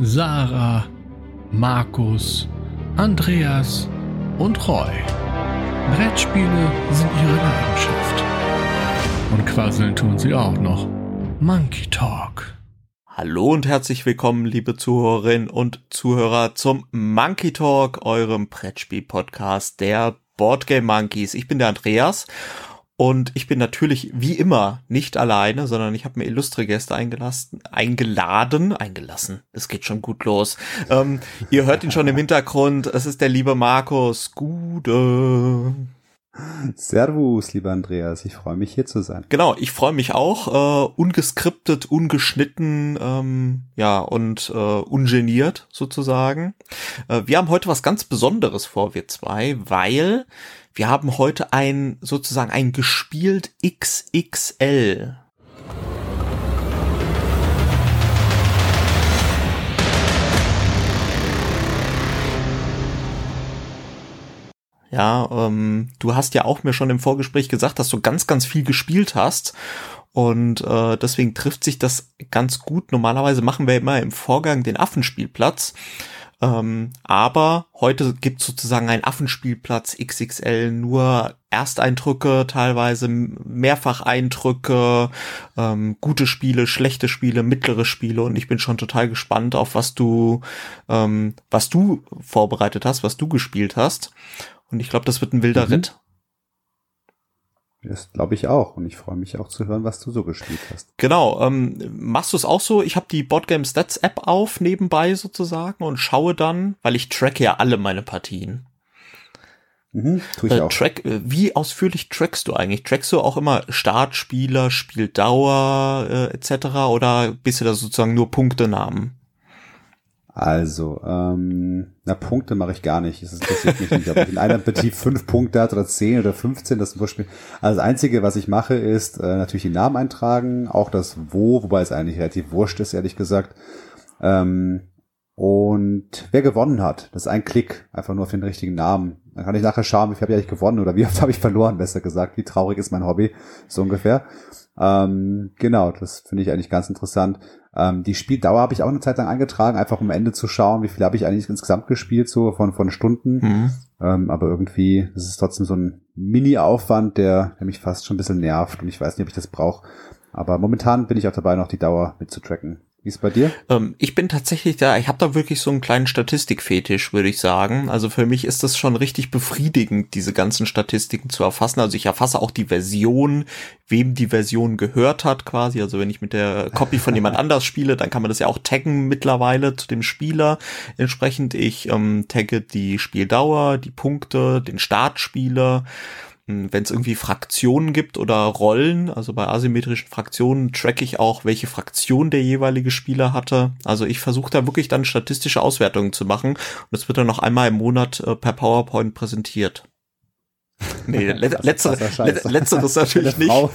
Sarah, Markus, Andreas und Roy. Brettspiele sind ihre Leidenschaft. Und quasseln tun sie auch noch. Monkey Talk. Hallo und herzlich willkommen, liebe Zuhörerinnen und Zuhörer, zum Monkey Talk, eurem Brettspiel-Podcast der Boardgame Monkeys. Ich bin der Andreas und ich bin natürlich wie immer nicht alleine, sondern ich habe mir illustre Gäste eingelassen, eingeladen, eingelassen. Es geht schon gut los. Ähm, ihr hört ihn schon im Hintergrund. Es ist der liebe Markus Gude. Servus, lieber Andreas. Ich freue mich hier zu sein. Genau, ich freue mich auch. Äh, ungeskriptet, ungeschnitten, ähm, ja und äh, ungeniert sozusagen. Äh, wir haben heute was ganz Besonderes vor, wir zwei, weil wir haben heute ein sozusagen ein gespielt XXL. Ja, ähm, du hast ja auch mir schon im Vorgespräch gesagt, dass du ganz, ganz viel gespielt hast. Und äh, deswegen trifft sich das ganz gut. Normalerweise machen wir immer im Vorgang den Affenspielplatz. Ähm, aber heute gibt es sozusagen einen Affenspielplatz XXL, nur Ersteindrücke, teilweise Mehrfacheindrücke, ähm, gute Spiele, schlechte Spiele, mittlere Spiele und ich bin schon total gespannt auf was du, ähm, was du vorbereitet hast, was du gespielt hast. Und ich glaube, das wird ein wilder mhm. Ritt. Das glaube ich auch. Und ich freue mich auch zu hören, was du so gespielt hast. Genau. Ähm, machst du es auch so? Ich habe die Boardgame Stats App auf nebenbei sozusagen und schaue dann, weil ich tracke ja alle meine Partien. Mhm, tue ich äh, auch. Track, äh, wie ausführlich trackst du eigentlich? Trackst du auch immer Startspieler, Spieldauer äh, etc. oder bist du da sozusagen nur Punktenamen? Also, ähm, na, Punkte mache ich gar nicht. Das interessiert mich nicht, ob ich in einer Partie fünf Punkte hat oder zehn oder 15, das zum Beispiel. Also das Einzige, was ich mache, ist äh, natürlich die Namen eintragen, auch das Wo, wobei es eigentlich relativ wurscht ist, ehrlich gesagt. Ähm, und wer gewonnen hat, das ist ein Klick, einfach nur für den richtigen Namen. Dann kann ich nachher schauen, wie viel habe ich eigentlich gewonnen oder wie oft habe ich verloren, besser gesagt. Wie traurig ist mein Hobby, so ungefähr. Ähm, genau, das finde ich eigentlich ganz interessant. Ähm, die Spieldauer habe ich auch eine Zeit lang eingetragen, einfach um Ende zu schauen, wie viel habe ich eigentlich insgesamt gespielt, so von, von Stunden. Mhm. Ähm, aber irgendwie, das ist trotzdem so ein Mini-Aufwand, der, der mich fast schon ein bisschen nervt und ich weiß nicht, ob ich das brauche. Aber momentan bin ich auch dabei, noch die Dauer mitzutracken. Wie ist bei dir? Ähm, ich bin tatsächlich da, ich habe da wirklich so einen kleinen Statistikfetisch, würde ich sagen. Also für mich ist das schon richtig befriedigend, diese ganzen Statistiken zu erfassen. Also ich erfasse auch die Version, wem die Version gehört hat quasi. Also wenn ich mit der Copy von jemand anders spiele, dann kann man das ja auch taggen mittlerweile zu dem Spieler. Entsprechend ich ähm, tagge die Spieldauer, die Punkte, den Startspieler wenn es irgendwie Fraktionen gibt oder Rollen, also bei asymmetrischen Fraktionen tracke ich auch, welche Fraktion der jeweilige Spieler hatte. Also ich versuche da wirklich dann statistische Auswertungen zu machen und das wird dann noch einmal im Monat äh, per PowerPoint präsentiert. Nee, le letztere, le letzteres natürlich nicht. Frau,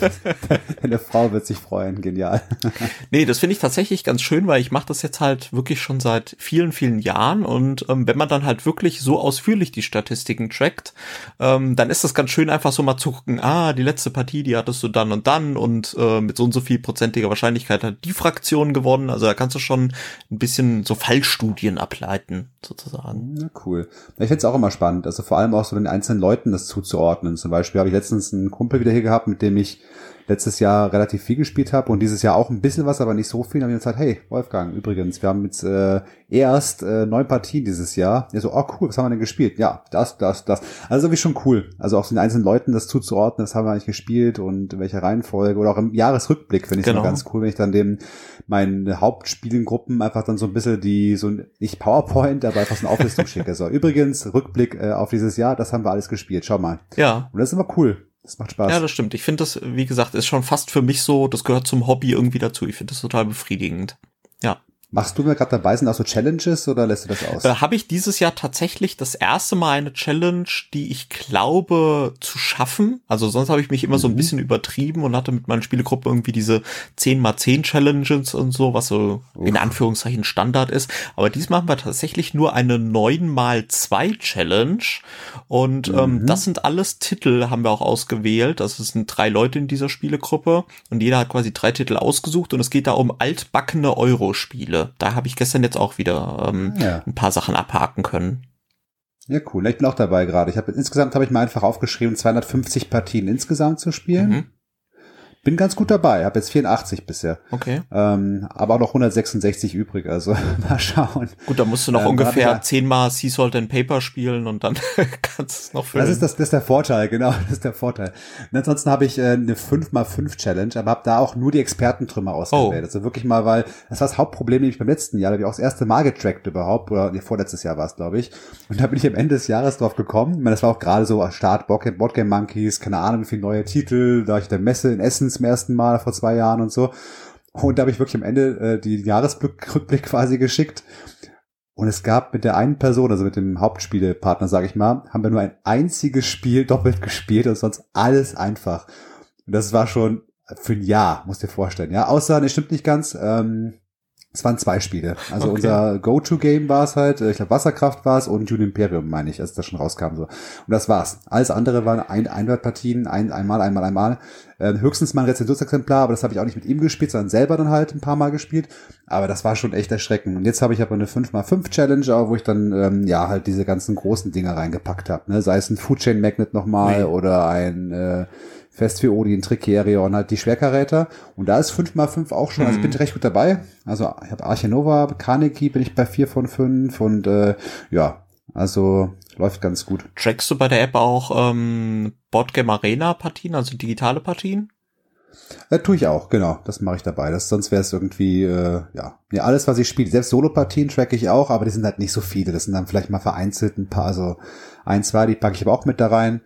eine Frau wird sich freuen, genial. nee, das finde ich tatsächlich ganz schön, weil ich mache das jetzt halt wirklich schon seit vielen, vielen Jahren und ähm, wenn man dann halt wirklich so ausführlich die Statistiken trackt, ähm, dann ist das ganz schön einfach so mal zu gucken, ah, die letzte Partie, die hattest du dann und dann und äh, mit so und so viel prozentiger Wahrscheinlichkeit hat die Fraktion gewonnen. Also da kannst du schon ein bisschen so Fallstudien ableiten, sozusagen. Ja, cool. Ich finde es auch immer spannend, also vor allem auch so den einzelnen Leuten das zuzuordnen einordnen. Zum Beispiel habe ich letztens einen Kumpel wieder hier gehabt, mit dem ich letztes Jahr relativ viel gespielt habe und dieses Jahr auch ein bisschen was, aber nicht so viel. Dann habe ich gesagt, hey, Wolfgang, übrigens, wir haben jetzt äh, erst äh, neun Partien dieses Jahr. Ja, so, oh cool, was haben wir denn gespielt? Ja, das, das, das. Also irgendwie schon cool. Also auch den einzelnen Leuten das zuzuordnen, das haben wir eigentlich gespielt und welche Reihenfolge oder auch im Jahresrückblick finde ich genau. ganz cool, wenn ich dann dem meinen Hauptspielengruppen einfach dann so ein bisschen die, so nicht PowerPoint, aber einfach so eine Auflistung schicke. So, übrigens, Rückblick äh, auf dieses Jahr, das haben wir alles gespielt. Schau mal. Ja. Und das ist immer cool. Das macht Spaß. Ja, das stimmt. Ich finde das, wie gesagt, ist schon fast für mich so, das gehört zum Hobby irgendwie dazu. Ich finde das total befriedigend. Machst du mir gerade dabei, sind auch so Challenges oder lässt du das aus? Äh, Habe ich dieses Jahr tatsächlich das erste Mal eine Challenge, die ich glaube zu schaffen. Also sonst habe ich mich immer mhm. so ein mhm. bisschen übertrieben und hatte mit meiner Spielegruppe irgendwie diese 10 mal 10 Challenges und so, was so Uff. in Anführungszeichen Standard ist. Aber diesmal haben wir tatsächlich nur eine 9 mal 2 Challenge. Und ähm, mhm. das sind alles Titel, haben wir auch ausgewählt. Das sind drei Leute in dieser Spielegruppe und jeder hat quasi drei Titel ausgesucht und es geht da um altbackene Euro-Spiele. Spiele. Da habe ich gestern jetzt auch wieder ähm, ja. ein paar Sachen abhaken können. Ja, cool. Ich bin auch dabei gerade. Ich habe insgesamt habe ich mal einfach aufgeschrieben, 250 Partien insgesamt zu spielen. Mhm bin ganz gut dabei. Habe jetzt 84 bisher. Okay. Ähm, aber auch noch 166 übrig. Also mal schauen. Gut, da musst du noch ähm, ungefähr zehnmal Sea Salt and Paper spielen und dann kannst du es noch füllen. Das ist das, das ist der Vorteil, genau. Das ist der Vorteil. Und ansonsten habe ich äh, eine 5x5 Challenge, aber habe da auch nur die Expertentrümmer ausgewählt. Oh. Also wirklich mal, weil das war das Hauptproblem nämlich beim letzten Jahr. Da habe ich auch das erste Mal getrackt überhaupt. Oder nee, vorletztes Jahr war es, glaube ich. Und da bin ich am Ende des Jahres drauf gekommen. Ich meine, das war auch gerade so Start Boardgame Monkeys, keine Ahnung, wie viele neue Titel. Da ich der Messe in Essen zum ersten Mal vor zwei Jahren und so. Und da habe ich wirklich am Ende äh, die Jahresrückblick quasi geschickt. Und es gab mit der einen Person, also mit dem Hauptspielepartner, sage ich mal, haben wir nur ein einziges Spiel doppelt gespielt und sonst alles einfach. Und das war schon für ein Jahr, musst dir vorstellen. Ja, außer, ne, stimmt nicht ganz. Ähm, es waren zwei Spiele. Also okay. unser Go-To-Game war es halt, äh, ich glaube Wasserkraft war es und Dune Imperium, meine ich, als das schon rauskam. so. Und das war's. Alles andere waren ein Einwandpartien, ein, einmal, einmal, einmal. Äh, höchstens mal ein Rezensionsexemplar, aber das habe ich auch nicht mit ihm gespielt, sondern selber dann halt ein paar Mal gespielt. Aber das war schon echt erschreckend. Und jetzt habe ich aber eine 5x5-Challenge, wo ich dann ähm, ja halt diese ganzen großen Dinger reingepackt habe. Ne? Sei es ein Food Chain Magnet nochmal nee. oder ein äh, Fest für Odin, Tricerion, halt die Schwerkaräter. Und da ist 5x5 auch schon, also mhm. bin ich recht gut dabei. Also ich habe Archinova, Carnegie bin ich bei 4 von 5 und äh, ja, also läuft ganz gut. Trackst du bei der App auch ähm, Boardgame Arena Partien, also digitale Partien? Äh, tue ich auch, genau. Das mache ich dabei. Das, sonst wäre es irgendwie, äh, ja. ja, alles, was ich spiele. Selbst Solo-Partien tracke ich auch, aber die sind halt nicht so viele. Das sind dann vielleicht mal vereinzelt ein paar, also ein, zwei, die packe ich aber auch mit da rein.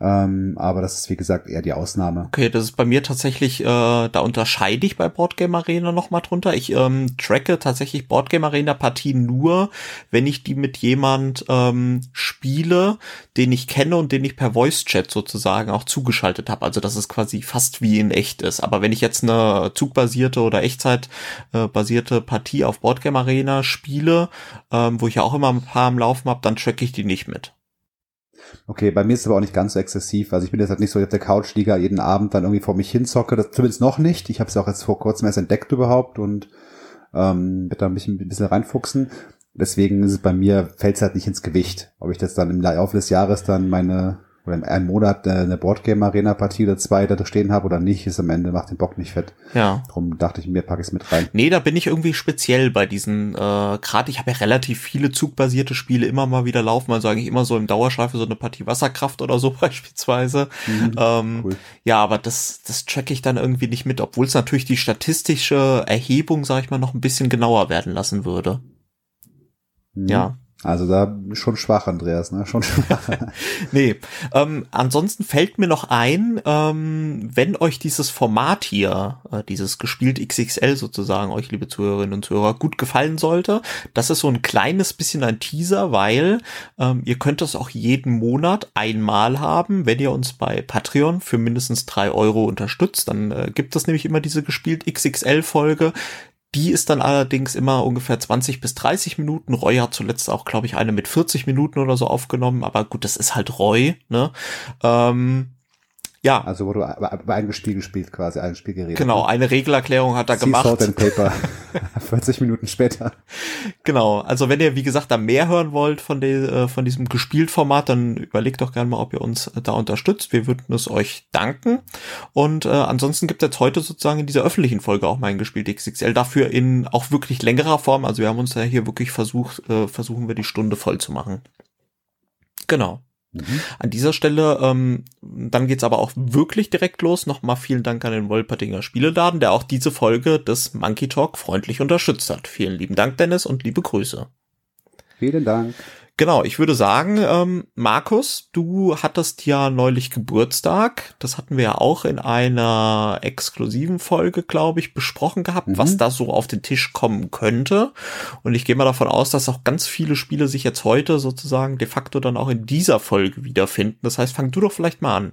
Ähm, aber das ist wie gesagt eher die Ausnahme. Okay, das ist bei mir tatsächlich, äh, da unterscheide ich bei Boardgame Arena nochmal drunter. Ich ähm, tracke tatsächlich Boardgame Arena Partien nur, wenn ich die mit jemand ähm, spiele, den ich kenne und den ich per Voice Chat sozusagen auch zugeschaltet habe. Also dass es quasi fast wie in echt ist. Aber wenn ich jetzt eine zugbasierte oder Echtzeitbasierte äh, Partie auf Boardgame Arena spiele, ähm, wo ich ja auch immer ein paar am Laufen habe, dann tracke ich die nicht mit. Okay, bei mir ist es aber auch nicht ganz so exzessiv. Also ich bin jetzt halt nicht so auf der Couchliga jeden Abend dann irgendwie vor mich hinzocke. Das zumindest noch nicht. Ich habe es auch jetzt vor kurzem erst entdeckt überhaupt und ähm, wird da ein bisschen, ein bisschen reinfuchsen. Deswegen ist es bei mir, fällt es halt nicht ins Gewicht. Ob ich das dann im Laufe des Jahres dann meine oder in einem Monat eine Boardgame Arena Partie oder zwei da stehen habe oder nicht, ist am Ende macht den Bock nicht fett. Ja. Darum dachte ich mir, packe ich es mit rein. Nee, da bin ich irgendwie speziell bei diesen, äh, gerade ich habe ja relativ viele zugbasierte Spiele immer mal wieder laufen, also eigentlich immer so im Dauerschleife so eine Partie Wasserkraft oder so beispielsweise. Mhm, ähm, cool. Ja, aber das, das track ich dann irgendwie nicht mit, obwohl es natürlich die statistische Erhebung, sag ich mal, noch ein bisschen genauer werden lassen würde. Mhm. Ja. Also da schon schwach, Andreas, ne? Schon schwach. nee. Ähm, ansonsten fällt mir noch ein, ähm, wenn euch dieses Format hier, äh, dieses gespielt XXL sozusagen, euch liebe Zuhörerinnen und Zuhörer, gut gefallen sollte, das ist so ein kleines bisschen ein Teaser, weil ähm, ihr könnt das auch jeden Monat einmal haben, wenn ihr uns bei Patreon für mindestens drei Euro unterstützt. Dann äh, gibt es nämlich immer diese gespielt XXL-Folge. Die ist dann allerdings immer ungefähr 20 bis 30 Minuten. Roy hat zuletzt auch, glaube ich, eine mit 40 Minuten oder so aufgenommen. Aber gut, das ist halt Roy, ne? Ähm, ja. Also wo du bei einem Spiel gespielt quasi, ein Spiel geredet. Genau, ne? eine Regelerklärung hat er sea gemacht. Salt and Paper. 40 Minuten später. Genau, also wenn ihr, wie gesagt, da mehr hören wollt von, de, äh, von diesem Gespielt-Format, dann überlegt doch gerne mal, ob ihr uns da unterstützt. Wir würden es euch danken. Und äh, ansonsten gibt es jetzt heute sozusagen in dieser öffentlichen Folge auch mein Gespielt XXL. Dafür in auch wirklich längerer Form. Also wir haben uns ja hier wirklich versucht, äh, versuchen wir die Stunde voll zu machen. Genau. Mhm. An dieser Stelle, ähm, dann geht's aber auch wirklich direkt los. Nochmal vielen Dank an den Wolpertinger Spieleladen, der auch diese Folge des Monkey Talk freundlich unterstützt hat. Vielen lieben Dank, Dennis, und liebe Grüße. Vielen Dank. Genau, ich würde sagen, ähm, Markus, du hattest ja neulich Geburtstag. Das hatten wir ja auch in einer exklusiven Folge, glaube ich, besprochen gehabt, mhm. was da so auf den Tisch kommen könnte. Und ich gehe mal davon aus, dass auch ganz viele Spiele sich jetzt heute sozusagen de facto dann auch in dieser Folge wiederfinden. Das heißt, fang du doch vielleicht mal an.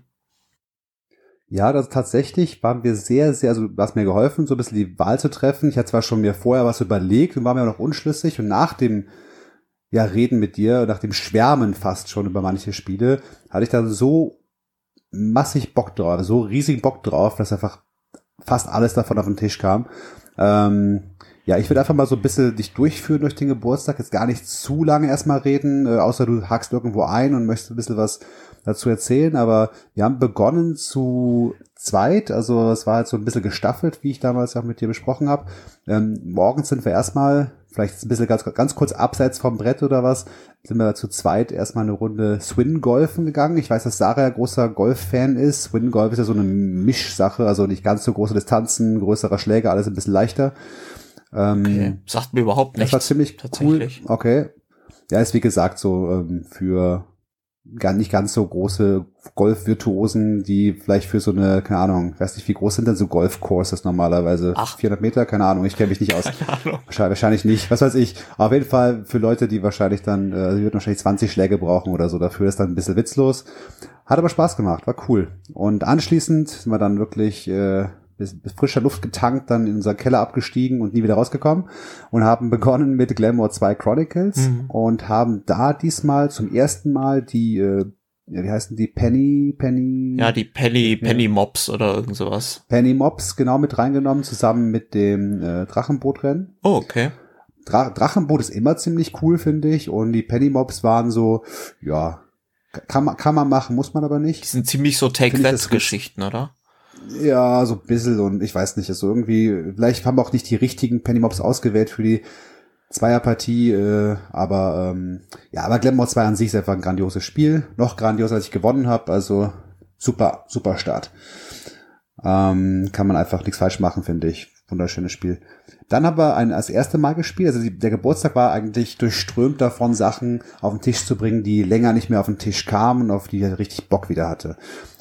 Ja, das tatsächlich waren wir sehr, sehr, also du hast mir geholfen, so ein bisschen die Wahl zu treffen. Ich hatte zwar schon mir vorher was überlegt und war mir auch noch unschlüssig und nach dem ja, Reden mit dir, nach dem Schwärmen fast schon über manche Spiele, hatte ich da so massig Bock drauf, so riesig Bock drauf, dass einfach fast alles davon auf den Tisch kam. Ähm, Ja, ich würde einfach mal so ein bisschen dich durchführen durch den Geburtstag, jetzt gar nicht zu lange erstmal reden, äh, außer du hakst irgendwo ein und möchtest ein bisschen was dazu erzählen, aber wir haben begonnen zu zweit, also es war halt so ein bisschen gestaffelt, wie ich damals auch mit dir besprochen habe. Ähm, morgens sind wir erstmal, vielleicht ein bisschen ganz, ganz kurz abseits vom Brett oder was, sind wir zu zweit erstmal eine Runde Swin-Golfen gegangen. Ich weiß, dass Sarah ja großer Golf-Fan ist. Swin-Golf ist ja so eine Mischsache, also nicht ganz so große Distanzen, größerer Schläger, alles ein bisschen leichter. Ähm, okay. Sagt mir überhaupt nichts. Das war ziemlich cool. Okay. Ja, ist wie gesagt so ähm, für gar nicht ganz so große Golf-Virtuosen, die vielleicht für so eine, keine Ahnung, weiß nicht, wie groß sind denn so Golf-Courses normalerweise? Ach. 400 Meter? Keine Ahnung, ich kenne mich nicht aus. Keine Ahnung. Wahrscheinlich nicht, was weiß ich. Auf jeden Fall für Leute, die wahrscheinlich dann, äh, die würden wahrscheinlich 20 Schläge brauchen oder so dafür, ist dann ein bisschen witzlos. Hat aber Spaß gemacht, war cool. Und anschließend sind wir dann wirklich äh, bis, bis frischer Luft getankt, dann in unser Keller abgestiegen und nie wieder rausgekommen und haben begonnen mit Glamour 2 Chronicles mhm. und haben da diesmal zum ersten Mal die, äh, ja, wie heißen die, Penny, Penny? Ja, die Penny, Penny ja. Mops oder irgend sowas. Penny Mops, genau, mit reingenommen, zusammen mit dem äh, Drachenbootrennen. Oh, okay. Dra Drachenboot ist immer ziemlich cool, finde ich, und die Penny Mops waren so, ja, kann man, kann man machen, muss man aber nicht. Die sind ziemlich so Take-That-Geschichten, oder? Ja, so ein bisschen und ich weiß nicht, also irgendwie, vielleicht haben wir auch nicht die richtigen Pennymobs ausgewählt für die Zweierpartie, äh, aber ähm, ja, aber Glamour 2 an sich ist einfach ein grandioses Spiel. Noch grandioser, als ich gewonnen habe, also super, super Start. Ähm, kann man einfach nichts falsch machen, finde ich. Wunderschönes Spiel. Dann haben wir ein, als erste Mal gespielt. Also die, der Geburtstag war eigentlich durchströmt davon, Sachen auf den Tisch zu bringen, die länger nicht mehr auf den Tisch kamen und auf die er richtig Bock wieder hatte.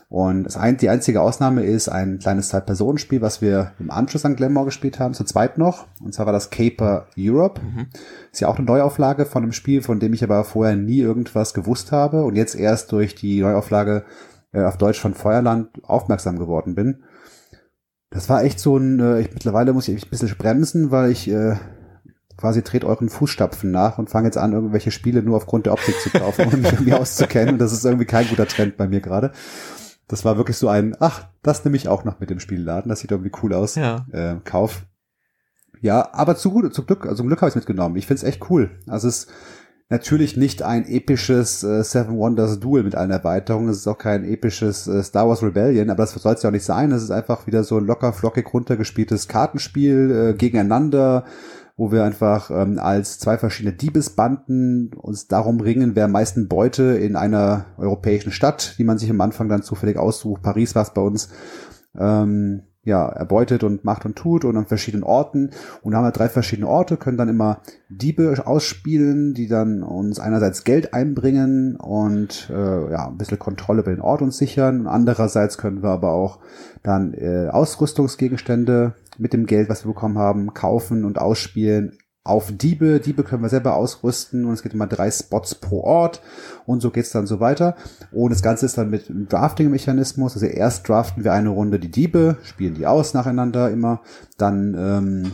Und das ein, die einzige Ausnahme ist ein kleines Zwei-Personen-Spiel, was wir im Anschluss an Glamour gespielt haben, zu zweit noch. Und zwar war das Caper Europe. Mhm. Ist ja auch eine Neuauflage von einem Spiel, von dem ich aber vorher nie irgendwas gewusst habe und jetzt erst durch die Neuauflage äh, auf Deutsch von Feuerland aufmerksam geworden bin. Das war echt so ein, äh, ich, mittlerweile muss ich ein bisschen bremsen, weil ich äh, quasi dreht euren Fußstapfen nach und fange jetzt an, irgendwelche Spiele nur aufgrund der Optik zu kaufen, um mich irgendwie auszukennen. Und das ist irgendwie kein guter Trend bei mir gerade. Das war wirklich so ein, ach, das nehme ich auch noch mit dem Spielladen, das sieht irgendwie cool aus. Ja. Äh, Kauf. Ja, aber zu gut, zum Glück, also zum Glück habe ich es mitgenommen. Ich find's echt cool. Also es ist natürlich nicht ein episches äh, Seven Wonders Duel mit allen Erweiterungen. Es ist auch kein episches äh, Star Wars Rebellion, aber das soll es ja auch nicht sein. Es ist einfach wieder so ein locker flockig runtergespieltes Kartenspiel äh, gegeneinander wo wir einfach ähm, als zwei verschiedene Diebesbanden uns darum ringen, wer am meisten Beute in einer europäischen Stadt, die man sich am Anfang dann zufällig aussucht, Paris war es bei uns, ähm, ja, erbeutet und macht und tut und an verschiedenen Orten. Und da haben wir drei verschiedene Orte, können dann immer Diebe ausspielen, die dann uns einerseits Geld einbringen und äh, ja, ein bisschen Kontrolle über den Ort uns sichern. Und andererseits können wir aber auch dann äh, Ausrüstungsgegenstände mit dem Geld, was wir bekommen haben, kaufen und ausspielen auf Diebe. Diebe können wir selber ausrüsten und es gibt immer drei Spots pro Ort und so geht's dann so weiter. Und das Ganze ist dann mit einem Drafting-Mechanismus. Also erst draften wir eine Runde die Diebe, spielen die aus nacheinander immer. Dann ähm,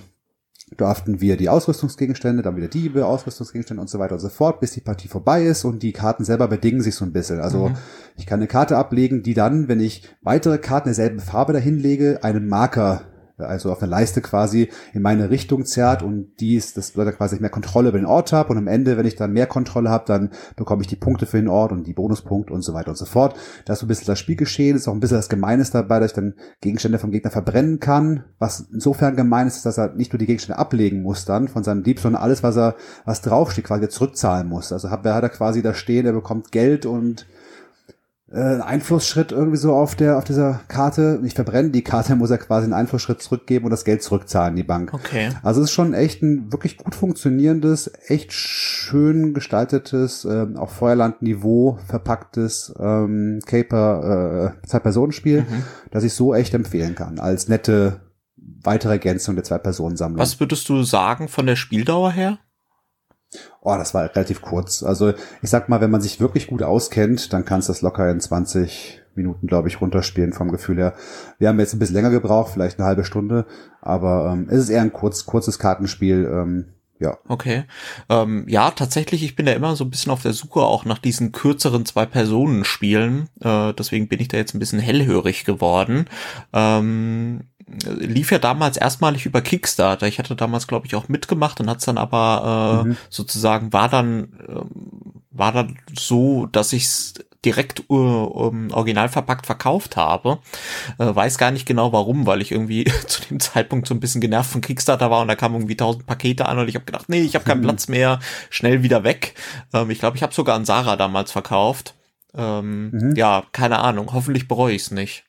draften wir die Ausrüstungsgegenstände, dann wieder Diebe, Ausrüstungsgegenstände und so weiter und so fort, bis die Partie vorbei ist und die Karten selber bedingen sich so ein bisschen. Also mhm. ich kann eine Karte ablegen, die dann, wenn ich weitere Karten derselben Farbe dahinlege, einen Marker also auf einer Leiste quasi in meine Richtung zerrt und dies, das bedeutet quasi, ich mehr Kontrolle über den Ort habe und am Ende, wenn ich dann mehr Kontrolle habe, dann bekomme ich die Punkte für den Ort und die Bonuspunkte und so weiter und so fort. Das ist so ein bisschen das Spielgeschehen, ist auch ein bisschen das Gemeines dabei, dass ich dann Gegenstände vom Gegner verbrennen kann, was insofern gemein ist, dass er nicht nur die Gegenstände ablegen muss dann von seinem Dieb, sondern alles, was er, was draufsteht, quasi zurückzahlen muss. Also hat, hat er quasi da stehen, er bekommt Geld und äh, Einflussschritt irgendwie so auf der auf dieser Karte. Nicht verbrennen die Karte, muss er quasi einen Einflussschritt zurückgeben und das Geld zurückzahlen in die Bank. Okay. Also es ist schon echt ein wirklich gut funktionierendes, echt schön gestaltetes, äh, auf Feuerland-Niveau verpacktes ähm, Caper äh, Zwei-Personen-Spiel, mhm. das ich so echt empfehlen kann als nette weitere Ergänzung der Zwei-Personen-Sammlung. Was würdest du sagen von der Spieldauer her? Oh, das war relativ kurz. Also ich sag mal, wenn man sich wirklich gut auskennt, dann kannst du das locker in 20 Minuten, glaube ich, runterspielen vom Gefühl her. Wir haben jetzt ein bisschen länger gebraucht, vielleicht eine halbe Stunde, aber ähm, es ist eher ein kurz, kurzes Kartenspiel. Ähm, ja. Okay. Ähm, ja, tatsächlich, ich bin da immer so ein bisschen auf der Suche auch nach diesen kürzeren Zwei-Personen-Spielen. Äh, deswegen bin ich da jetzt ein bisschen hellhörig geworden. Ähm, lief ja damals erstmalig über Kickstarter. Ich hatte damals, glaube ich, auch mitgemacht und hat's dann aber äh, mhm. sozusagen war dann äh, war dann so, dass ich's direkt uh, um, original verpackt verkauft habe. Äh, weiß gar nicht genau warum, weil ich irgendwie zu dem Zeitpunkt so ein bisschen genervt von Kickstarter war und da kamen irgendwie tausend Pakete an und ich habe gedacht, nee, ich habe keinen mhm. Platz mehr, schnell wieder weg. Ähm, ich glaube, ich habe sogar an Sarah damals verkauft. Ähm, mhm. Ja, keine Ahnung. Hoffentlich bereue ich es nicht.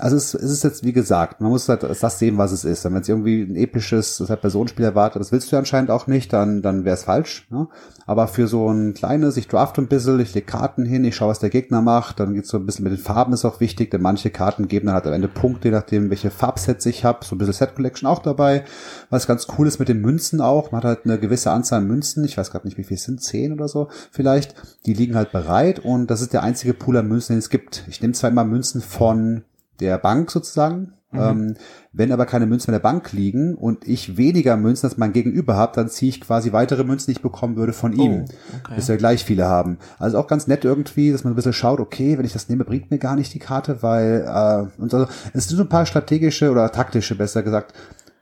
Also es, es ist jetzt, wie gesagt, man muss halt das sehen, was es ist. Wenn man jetzt irgendwie ein episches das halt Personenspiel erwartet, das willst du anscheinend auch nicht, dann, dann wäre es falsch. Ne? Aber für so ein kleines, ich draft ein bisschen, ich lege Karten hin, ich schaue, was der Gegner macht, dann geht's so ein bisschen mit den Farben ist auch wichtig, denn manche Karten geben dann halt am Ende Punkte, je nachdem, welche Farbsets ich habe. So ein bisschen Set Collection auch dabei. Was ganz cool ist mit den Münzen auch, man hat halt eine gewisse Anzahl an Münzen, ich weiß gerade nicht, wie viel es sind, zehn oder so vielleicht. Die liegen halt bereit und das ist der einzige Pool an Münzen, den es gibt. Ich nehme zwar immer Münzen von der Bank sozusagen. Mhm. Ähm, wenn aber keine Münzen in der Bank liegen und ich weniger Münzen als mein Gegenüber habe, dann ziehe ich quasi weitere Münzen, die ich bekommen würde von ihm, oh, okay. bis wir gleich viele haben. Also auch ganz nett irgendwie, dass man ein bisschen schaut, okay, wenn ich das nehme, bringt mir gar nicht die Karte, weil äh, und also, es sind so ein paar strategische oder taktische, besser gesagt,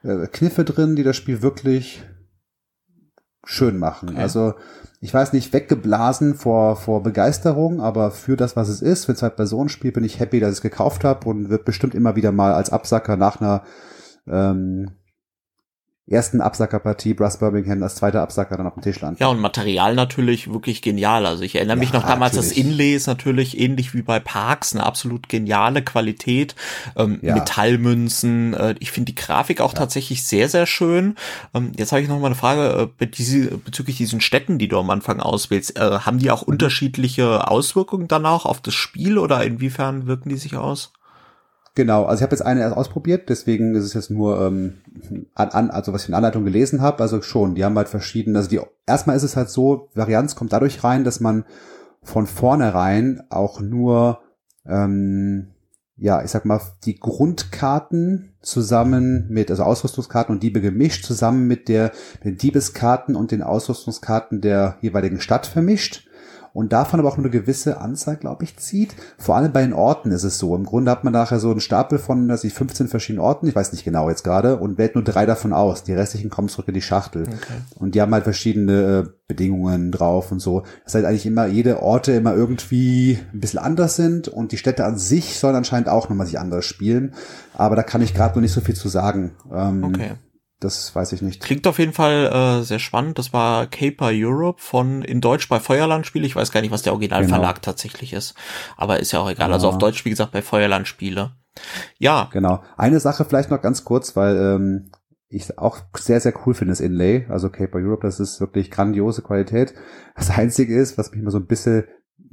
äh, Kniffe drin, die das Spiel wirklich schön machen. Okay. Also ich weiß nicht, weggeblasen vor, vor Begeisterung, aber für das, was es ist, für zwei Personen Spiel, bin ich happy, dass ich es gekauft habe und wird bestimmt immer wieder mal als Absacker nach einer ähm, ersten Absackerpartie Brass Birmingham als zweiter Absacker dann auf dem Tisch landen. Ja, und Material natürlich wirklich genial. Also ich erinnere mich noch damals, natürlich. das Inlay ist natürlich ähnlich wie bei Parks, eine absolut geniale Qualität. Ähm, ja. Metallmünzen, äh, ich finde die Grafik auch ja. tatsächlich sehr, sehr schön. Ähm, jetzt habe ich noch mal eine Frage äh, bezüglich diesen Städten, die du am Anfang auswählst. Äh, haben die auch mhm. unterschiedliche Auswirkungen dann auch auf das Spiel oder inwiefern wirken die sich aus? Genau, also ich habe jetzt eine erst ausprobiert, deswegen ist es jetzt nur ähm, an, an, also was ich in Anleitung gelesen habe, also schon, die haben halt verschiedene, also die erstmal ist es halt so, Varianz kommt dadurch rein, dass man von vornherein auch nur ähm, ja, ich sag mal, die Grundkarten zusammen mit, also Ausrüstungskarten und Diebe gemischt, zusammen mit der, den Diebeskarten und den Ausrüstungskarten der jeweiligen Stadt vermischt und davon aber auch nur eine gewisse Anzahl, glaube ich, zieht. Vor allem bei den Orten ist es so. Im Grunde hat man nachher so einen Stapel von, dass ich 15 verschiedenen Orten, ich weiß nicht genau jetzt gerade, und wählt nur drei davon aus. Die restlichen kommen zurück in die Schachtel. Okay. Und die haben halt verschiedene äh, Bedingungen drauf und so. Das heißt eigentlich immer, jede Orte immer irgendwie ein bisschen anders sind und die Städte an sich sollen anscheinend auch nochmal sich anders spielen. Aber da kann ich gerade noch nicht so viel zu sagen. Ähm, okay. Das weiß ich nicht. Klingt auf jeden Fall äh, sehr spannend. Das war Caper Europe von in Deutsch bei Feuerland Spiele. Ich weiß gar nicht, was der Originalverlag genau. tatsächlich ist. Aber ist ja auch egal. Ja. Also auf Deutsch, wie gesagt, bei Feuerland Spiele. Ja. Genau. Eine Sache vielleicht noch ganz kurz, weil ähm, ich auch sehr, sehr cool finde, das Inlay. Also Caper Europe, das ist wirklich grandiose Qualität. Das Einzige ist, was mich immer so ein bisschen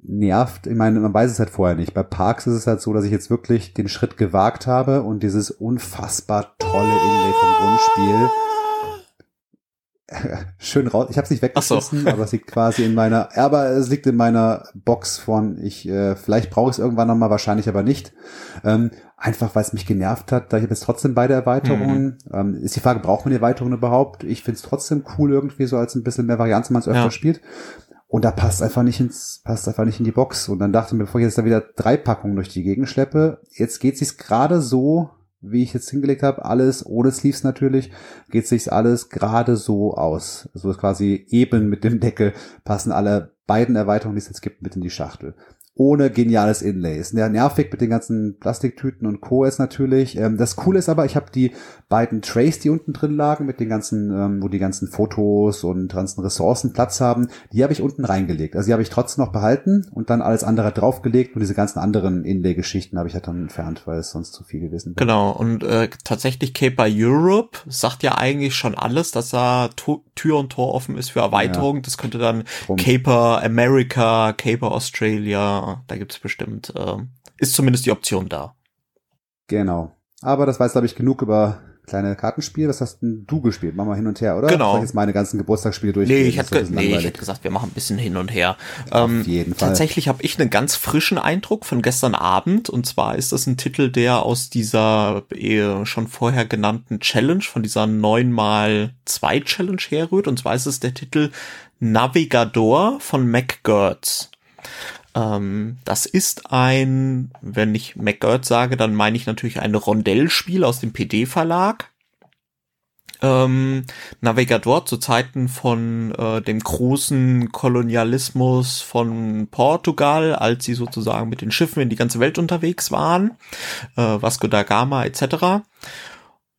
nervt. Ich meine, man weiß es halt vorher nicht. Bei Parks ist es halt so, dass ich jetzt wirklich den Schritt gewagt habe und dieses unfassbar tolle Inlay vom Grundspiel schön raus. Ich habe es nicht weggeschmissen, so. aber es liegt quasi in meiner, aber es liegt in meiner Box von, ich, äh, vielleicht brauche ich es irgendwann nochmal, wahrscheinlich aber nicht. Ähm, einfach weil es mich genervt hat, da ich habe jetzt trotzdem beide Erweiterungen. Mhm. Ähm, ist die Frage, braucht man die Erweiterungen überhaupt? Ich finde es trotzdem cool irgendwie so als ein bisschen mehr Varianz, wenn man es öfter ja. spielt. Und da passt einfach nicht ins, passt einfach nicht in die Box. Und dann dachte ich mir, bevor ich jetzt da wieder drei Packungen durch die Gegend schleppe, jetzt geht sich's gerade so, wie ich jetzt hingelegt habe, alles ohne Sleeves natürlich, geht sich's alles gerade so aus. Also quasi eben mit dem Deckel passen alle beiden Erweiterungen, die es jetzt gibt, mit in die Schachtel ohne geniales Inlay. Ist ja nervig mit den ganzen Plastiktüten und Co. ist natürlich. Ähm, das Coole ist aber, ich habe die beiden Trays, die unten drin lagen, mit den ganzen, ähm, wo die ganzen Fotos und ganzen Ressourcen Platz haben, die habe ich unten reingelegt. Also die habe ich trotzdem noch behalten und dann alles andere draufgelegt und diese ganzen anderen Inlay-Geschichten habe ich halt dann entfernt, weil es sonst zu viel gewesen wäre. Genau, und äh, tatsächlich Caper Europe sagt ja eigentlich schon alles, dass da Tür und Tor offen ist für Erweiterung. Ja. Das könnte dann Drum. Caper America, Caper Australia, da gibt's bestimmt, äh, ist zumindest die Option da. Genau. Aber das weiß, glaube ich, genug über kleine Kartenspiel. Was hast denn du gespielt? Mach mal hin und her, oder? Genau. Soll ich jetzt meine ganzen Geburtstagsspiele durch? Nee, ich hätte, nee, ich hätte gesagt, wir machen ein bisschen hin und her. Auf ähm, jeden Fall. Tatsächlich habe ich einen ganz frischen Eindruck von gestern Abend. Und zwar ist das ein Titel, der aus dieser eh schon vorher genannten Challenge, von dieser 9 mal 2 Challenge herrührt. Und zwar ist es der Titel Navigador von MacGurts. Ähm, das ist ein, wenn ich McGirt sage, dann meine ich natürlich ein Rondellspiel aus dem PD-Verlag. Ähm, Navigador zu Zeiten von äh, dem großen Kolonialismus von Portugal, als sie sozusagen mit den Schiffen in die ganze Welt unterwegs waren, äh, Vasco da Gama etc.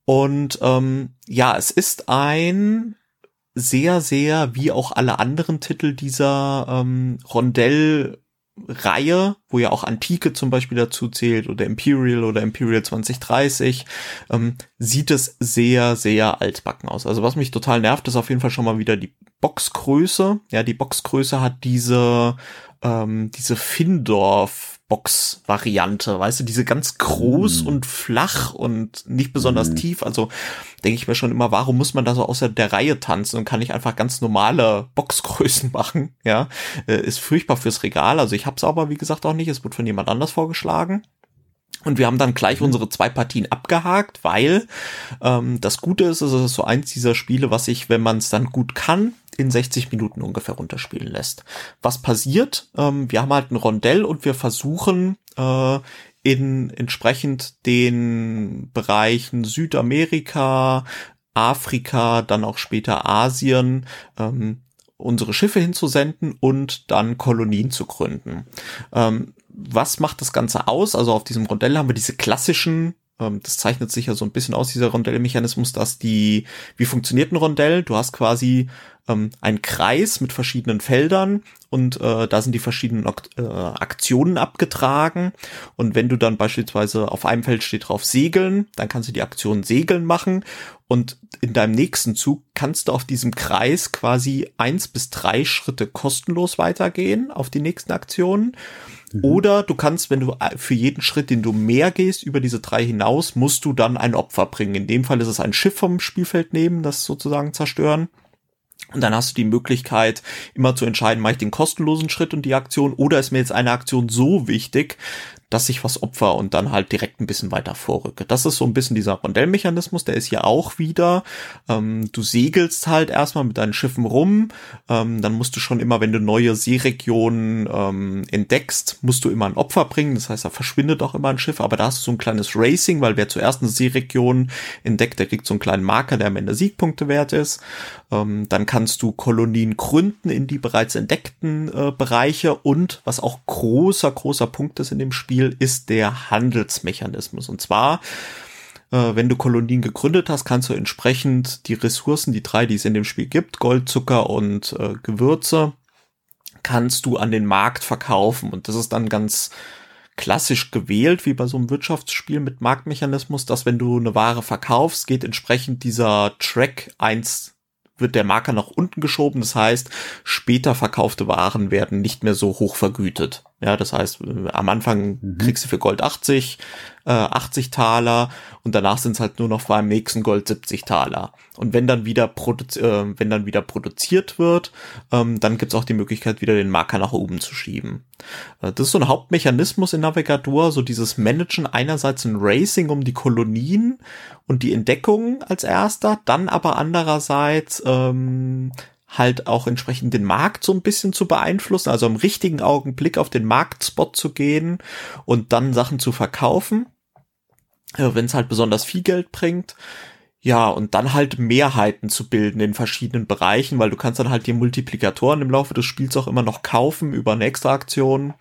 Und ähm, ja, es ist ein sehr, sehr, wie auch alle anderen Titel dieser ähm, Rondell Reihe, wo ja auch Antike zum Beispiel dazu zählt oder Imperial oder Imperial 2030, ähm, sieht es sehr, sehr altbacken aus. Also was mich total nervt, ist auf jeden Fall schon mal wieder die Boxgröße. Ja, die Boxgröße hat diese, ähm, diese Findorf Box-Variante, weißt du, diese ganz groß mm. und flach und nicht besonders mm. tief. Also denke ich mir schon immer, warum muss man da so außer der Reihe tanzen und kann ich einfach ganz normale Boxgrößen machen? Ja, äh, ist furchtbar fürs Regal. Also ich habe es aber wie gesagt auch nicht. Es wird von jemand anders vorgeschlagen. Und wir haben dann gleich mhm. unsere zwei Partien abgehakt, weil ähm, das Gute ist, es ist so eins dieser Spiele, was ich, wenn man es dann gut kann, in 60 Minuten ungefähr runterspielen lässt. Was passiert? Ähm, wir haben halt ein Rondell und wir versuchen äh, in entsprechend den Bereichen Südamerika, Afrika, dann auch später Asien, ähm, unsere Schiffe hinzusenden und dann Kolonien zu gründen. Ähm, was macht das Ganze aus? Also auf diesem Rondell haben wir diese klassischen ähm, das zeichnet sich ja so ein bisschen aus, dieser Rondellmechanismus, dass die, wie funktioniert ein Rondell? Du hast quasi ähm, einen Kreis mit verschiedenen Feldern und äh, da sind die verschiedenen äh, Aktionen abgetragen. Und wenn du dann beispielsweise auf einem Feld steht drauf Segeln, dann kannst du die Aktion Segeln machen und in deinem nächsten Zug kannst du auf diesem Kreis quasi eins bis drei Schritte kostenlos weitergehen auf die nächsten Aktionen. Mhm. Oder du kannst, wenn du äh, für jeden Schritt, den du mehr gehst, über diese drei hinaus, musst du dann ein Opfer bringen. In dem Fall ist es ein Schiff vom Spielfeld nehmen, das sozusagen zerstören. Und dann hast du die Möglichkeit, immer zu entscheiden, mache ich den kostenlosen Schritt und die Aktion oder ist mir jetzt eine Aktion so wichtig, dass ich was opfer und dann halt direkt ein bisschen weiter vorrücke. Das ist so ein bisschen dieser Rondellmechanismus, der ist hier auch wieder. Ähm, du segelst halt erstmal mit deinen Schiffen rum, ähm, dann musst du schon immer, wenn du neue Seeregionen ähm, entdeckst, musst du immer ein Opfer bringen. Das heißt, da verschwindet auch immer ein Schiff, aber da hast du so ein kleines Racing, weil wer zuerst eine Seeregion entdeckt, der kriegt so einen kleinen Marker, der am Ende Siegpunkte wert ist. Ähm, dann kannst du Kolonien gründen in die bereits entdeckten äh, Bereiche und was auch großer, großer Punkt ist in dem Spiel, Spiel ist der Handelsmechanismus. Und zwar, äh, wenn du Kolonien gegründet hast, kannst du entsprechend die Ressourcen, die drei, die es in dem Spiel gibt, Gold, Zucker und äh, Gewürze, kannst du an den Markt verkaufen. Und das ist dann ganz klassisch gewählt, wie bei so einem Wirtschaftsspiel mit Marktmechanismus, dass wenn du eine Ware verkaufst, geht entsprechend dieser Track eins wird der Marker nach unten geschoben. Das heißt, später verkaufte Waren werden nicht mehr so hoch vergütet. Ja, das heißt, äh, am Anfang mhm. kriegst du für Gold 80, äh, 80 Taler und danach sind es halt nur noch beim nächsten Gold 70 Taler. Und wenn dann wieder, produzi äh, wenn dann wieder produziert wird, ähm, dann gibt's auch die Möglichkeit, wieder den Marker nach oben zu schieben. Äh, das ist so ein Hauptmechanismus in Navigator, so dieses Managen einerseits ein Racing um die Kolonien und die Entdeckung als erster, dann aber andererseits ähm, halt auch entsprechend den Markt so ein bisschen zu beeinflussen, also im richtigen Augenblick auf den Marktspot zu gehen und dann Sachen zu verkaufen, äh, wenn es halt besonders viel Geld bringt. Ja, und dann halt Mehrheiten zu bilden in verschiedenen Bereichen, weil du kannst dann halt die Multiplikatoren im Laufe des Spiels auch immer noch kaufen über eine Extra-Aktion.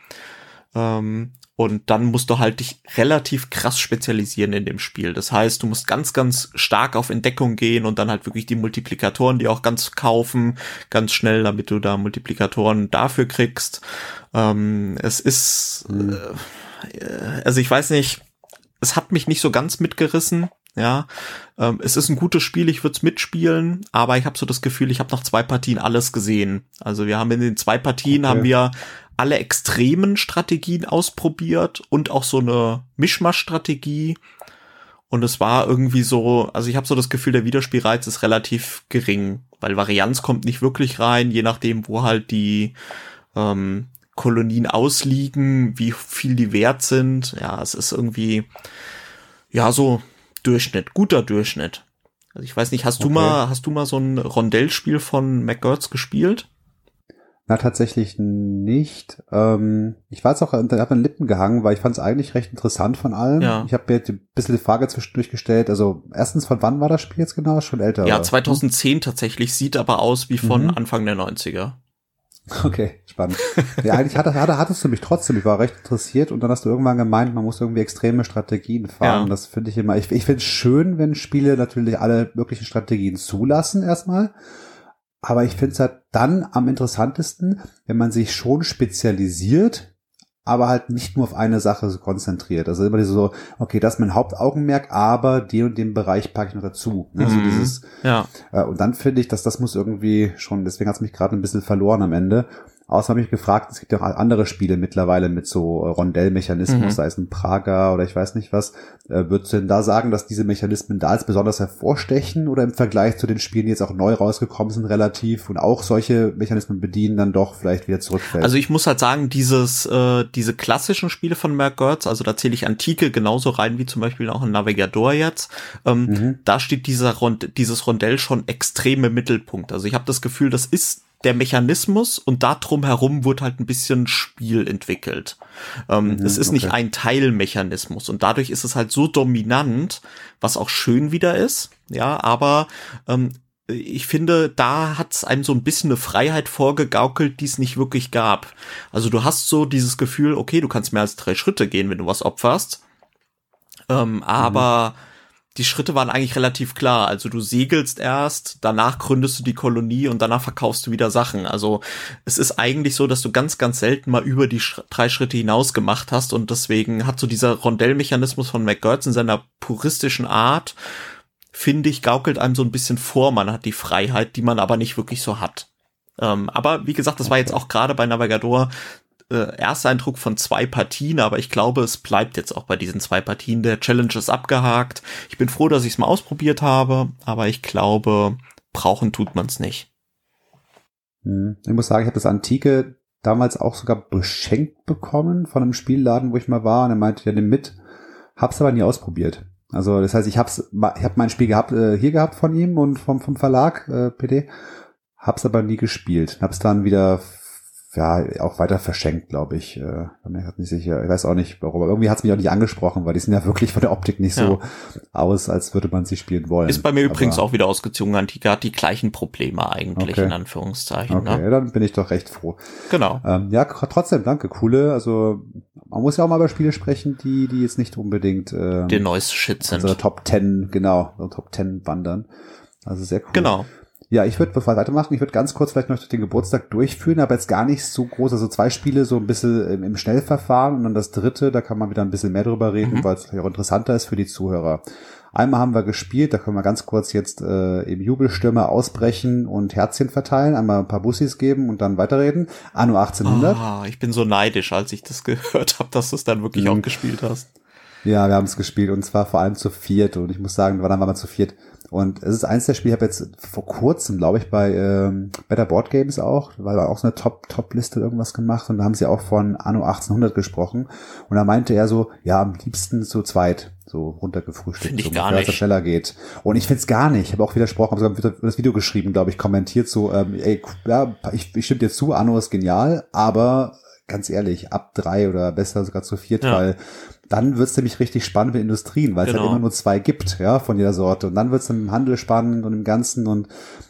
Ähm, und dann musst du halt dich relativ krass spezialisieren in dem Spiel. Das heißt, du musst ganz, ganz stark auf Entdeckung gehen und dann halt wirklich die Multiplikatoren, die auch ganz kaufen, ganz schnell, damit du da Multiplikatoren dafür kriegst. Ähm, es ist, mhm. äh, also ich weiß nicht, es hat mich nicht so ganz mitgerissen. Ja, ähm, es ist ein gutes Spiel, ich würde es mitspielen, aber ich habe so das Gefühl, ich habe nach zwei Partien alles gesehen. Also wir haben in den zwei Partien okay. haben wir alle extremen Strategien ausprobiert und auch so eine Mischmasch-Strategie. Und es war irgendwie so, also ich habe so das Gefühl, der Wiederspielreiz ist relativ gering, weil Varianz kommt nicht wirklich rein, je nachdem, wo halt die ähm, Kolonien ausliegen, wie viel die wert sind. Ja, es ist irgendwie, ja, so Durchschnitt, guter Durchschnitt. Also ich weiß nicht, hast okay. du mal, hast du mal so ein Rondellspiel von McGurts gespielt? Na, tatsächlich nicht. Ähm, ich war jetzt auch, da hat an Lippen gehangen, weil ich fand es eigentlich recht interessant von allem. Ja. Ich habe mir jetzt ein bisschen die Frage zwischendurch gestellt. Also erstens, von wann war das Spiel jetzt genau? Schon älter? Ja, oder? 2010 tatsächlich, sieht aber aus wie von Mhm. Anfang der 90er. Okay, spannend. ja, eigentlich hatte, hatte, hattest du mich trotzdem, ich war recht interessiert und dann hast du irgendwann gemeint, man muss irgendwie extreme Strategien fahren. Ja. Das finde ich immer, ich, ich finde es schön, wenn Spiele natürlich alle möglichen Strategien zulassen erstmal. Aber ich finde es halt dann am interessantesten, wenn man sich schon spezialisiert, aber halt nicht nur auf eine Sache so konzentriert. Also immer diese so, okay, das ist mein Hauptaugenmerk, aber den und den Bereich packe ich noch dazu. Ne? Mhm. dieses, Ja. äh, Und dann finde ich, dass das muss irgendwie schon, deswegen hat es mich gerade ein bisschen verloren am Ende. Außer habe ich gefragt, es gibt ja auch andere Spiele mittlerweile mit so äh, Rondellmechanismus, Mhm. sei es ein Prager oder ich weiß nicht was. Äh, würdest du denn da sagen, dass diese Mechanismen da als besonders hervorstechen oder im Vergleich zu den Spielen, die jetzt auch neu rausgekommen sind, relativ und auch solche Mechanismen bedienen, dann doch vielleicht wieder zurückfällt? Also ich muss halt sagen, dieses, äh, diese klassischen Spiele von Merck Gertz, also da zähle ich Antike genauso rein wie zum Beispiel auch ein Navigador jetzt, ähm, Mhm. da steht dieser Rond dieses Rondell schon extrem im Mittelpunkt. Also ich habe das Gefühl, das ist der Mechanismus und da drum herum wird halt ein bisschen Spiel entwickelt. Ähm, Mhm, es ist nicht okay. ein Teilmechanismus und dadurch ist es halt so dominant, was auch schön wieder ist, ja, aber ähm, ich finde, da hat es einem so ein bisschen eine Freiheit vorgegaukelt, die es nicht wirklich gab. Also du hast so dieses Gefühl, okay, du kannst mehr als drei Schritte gehen, wenn du was opferst. Ähm, aber die Schritte waren eigentlich relativ klar. Also du segelst erst, danach gründest du die Kolonie und danach verkaufst du wieder Sachen. Also es ist eigentlich so, dass du ganz, ganz selten mal über die Sch drei Schritte hinaus gemacht hast und deswegen hat so dieser Rondellmechanismus von McGurts in seiner puristischen Art, finde ich, gaukelt einem so ein bisschen vor. Man hat die Freiheit, die man aber nicht wirklich so hat. Ähm, aber wie gesagt, das war jetzt auch gerade bei Navigador äh, erster Eindruck von zwei Partien, aber ich glaube, es bleibt jetzt auch bei diesen zwei Partien. Der Challenge ist abgehakt. Ich bin froh, dass ich es mal ausprobiert habe, aber ich glaube, brauchen tut man es nicht. Hm. Ich muss sagen, ich habe das Antike damals auch sogar beschenkt bekommen von einem Spielladen, wo ich mal war. Und er meinte, ja, nimm mit. Hab's aber nie ausprobiert. Also das heißt, ich hab's, ich hab mein Spiel gehabt, äh, hier gehabt von ihm und vom, vom Verlag äh, PD. Hab's aber nie gespielt. Hab's dann wieder ja auch weiter verschenkt, glaube ich. Äh, bin mir nicht sicher. Ich weiß auch nicht, warum. Aber irgendwie hat's mich auch nicht angesprochen, weil die sind ja wirklich von der Optik nicht so aus, als würde man sie spielen wollen. Ist bei mir aber, übrigens auch wieder ausgezogen. Antika hat die gleichen Probleme eigentlich, Okay. in Anführungszeichen. Okay, Ne? dann bin ich doch recht froh. Genau. Ähm, ja, trotzdem, danke, coole. Also man muss ja auch mal über Spiele sprechen, die, die jetzt nicht unbedingt ähm, Der neueste Shit sind. unsere Top 10, genau, Top 10 wandern. Also sehr cool. Genau. Ja, ich würde, bevor wir weitermachen, ich würde ganz kurz vielleicht noch den Geburtstag durchführen, aber jetzt gar nicht so groß. Also zwei Spiele so ein bisschen im, im Schnellverfahren und dann das dritte, da kann man wieder ein bisschen mehr drüber reden, Mhm. weil es vielleicht auch interessanter ist für die Zuhörer. Einmal haben wir gespielt, da können wir ganz kurz jetzt äh, im Jubelstürme ausbrechen und Herzchen verteilen, einmal ein paar Bussis geben und dann weiterreden. Anno 1800. Ah, ich bin so neidisch, als ich das gehört habe, dass du es dann wirklich Mhm. auch gespielt hast. Ja, wir haben es gespielt und zwar vor allem zu viert und ich muss sagen, wann waren wir zu viert? Und es ist eins der Spiele, ich habe jetzt vor kurzem, glaube ich, bei ähm, Better Board Games auch, weil wir auch so eine Top Top Liste irgendwas gemacht und da haben sie auch von Anno 1800 gesprochen und da meinte er so, ja, am liebsten zu zweit, so runtergefrühstückt, Find ich so gar es schneller geht. Und ich find's gar nicht. Ich habe auch widersprochen, habe sogar das Video geschrieben, glaube ich, kommentiert so, ähm, ey, ja, ich, ich stimme dir zu, Anno ist genial, aber ganz ehrlich, ab drei oder besser sogar zu viert, Ja. weil dann wird's nämlich richtig spannend mit Industrien, weil es Genau. halt immer nur zwei gibt, ja, von jeder Sorte. Und dann wird's im Handel spannend und im Ganzen. Und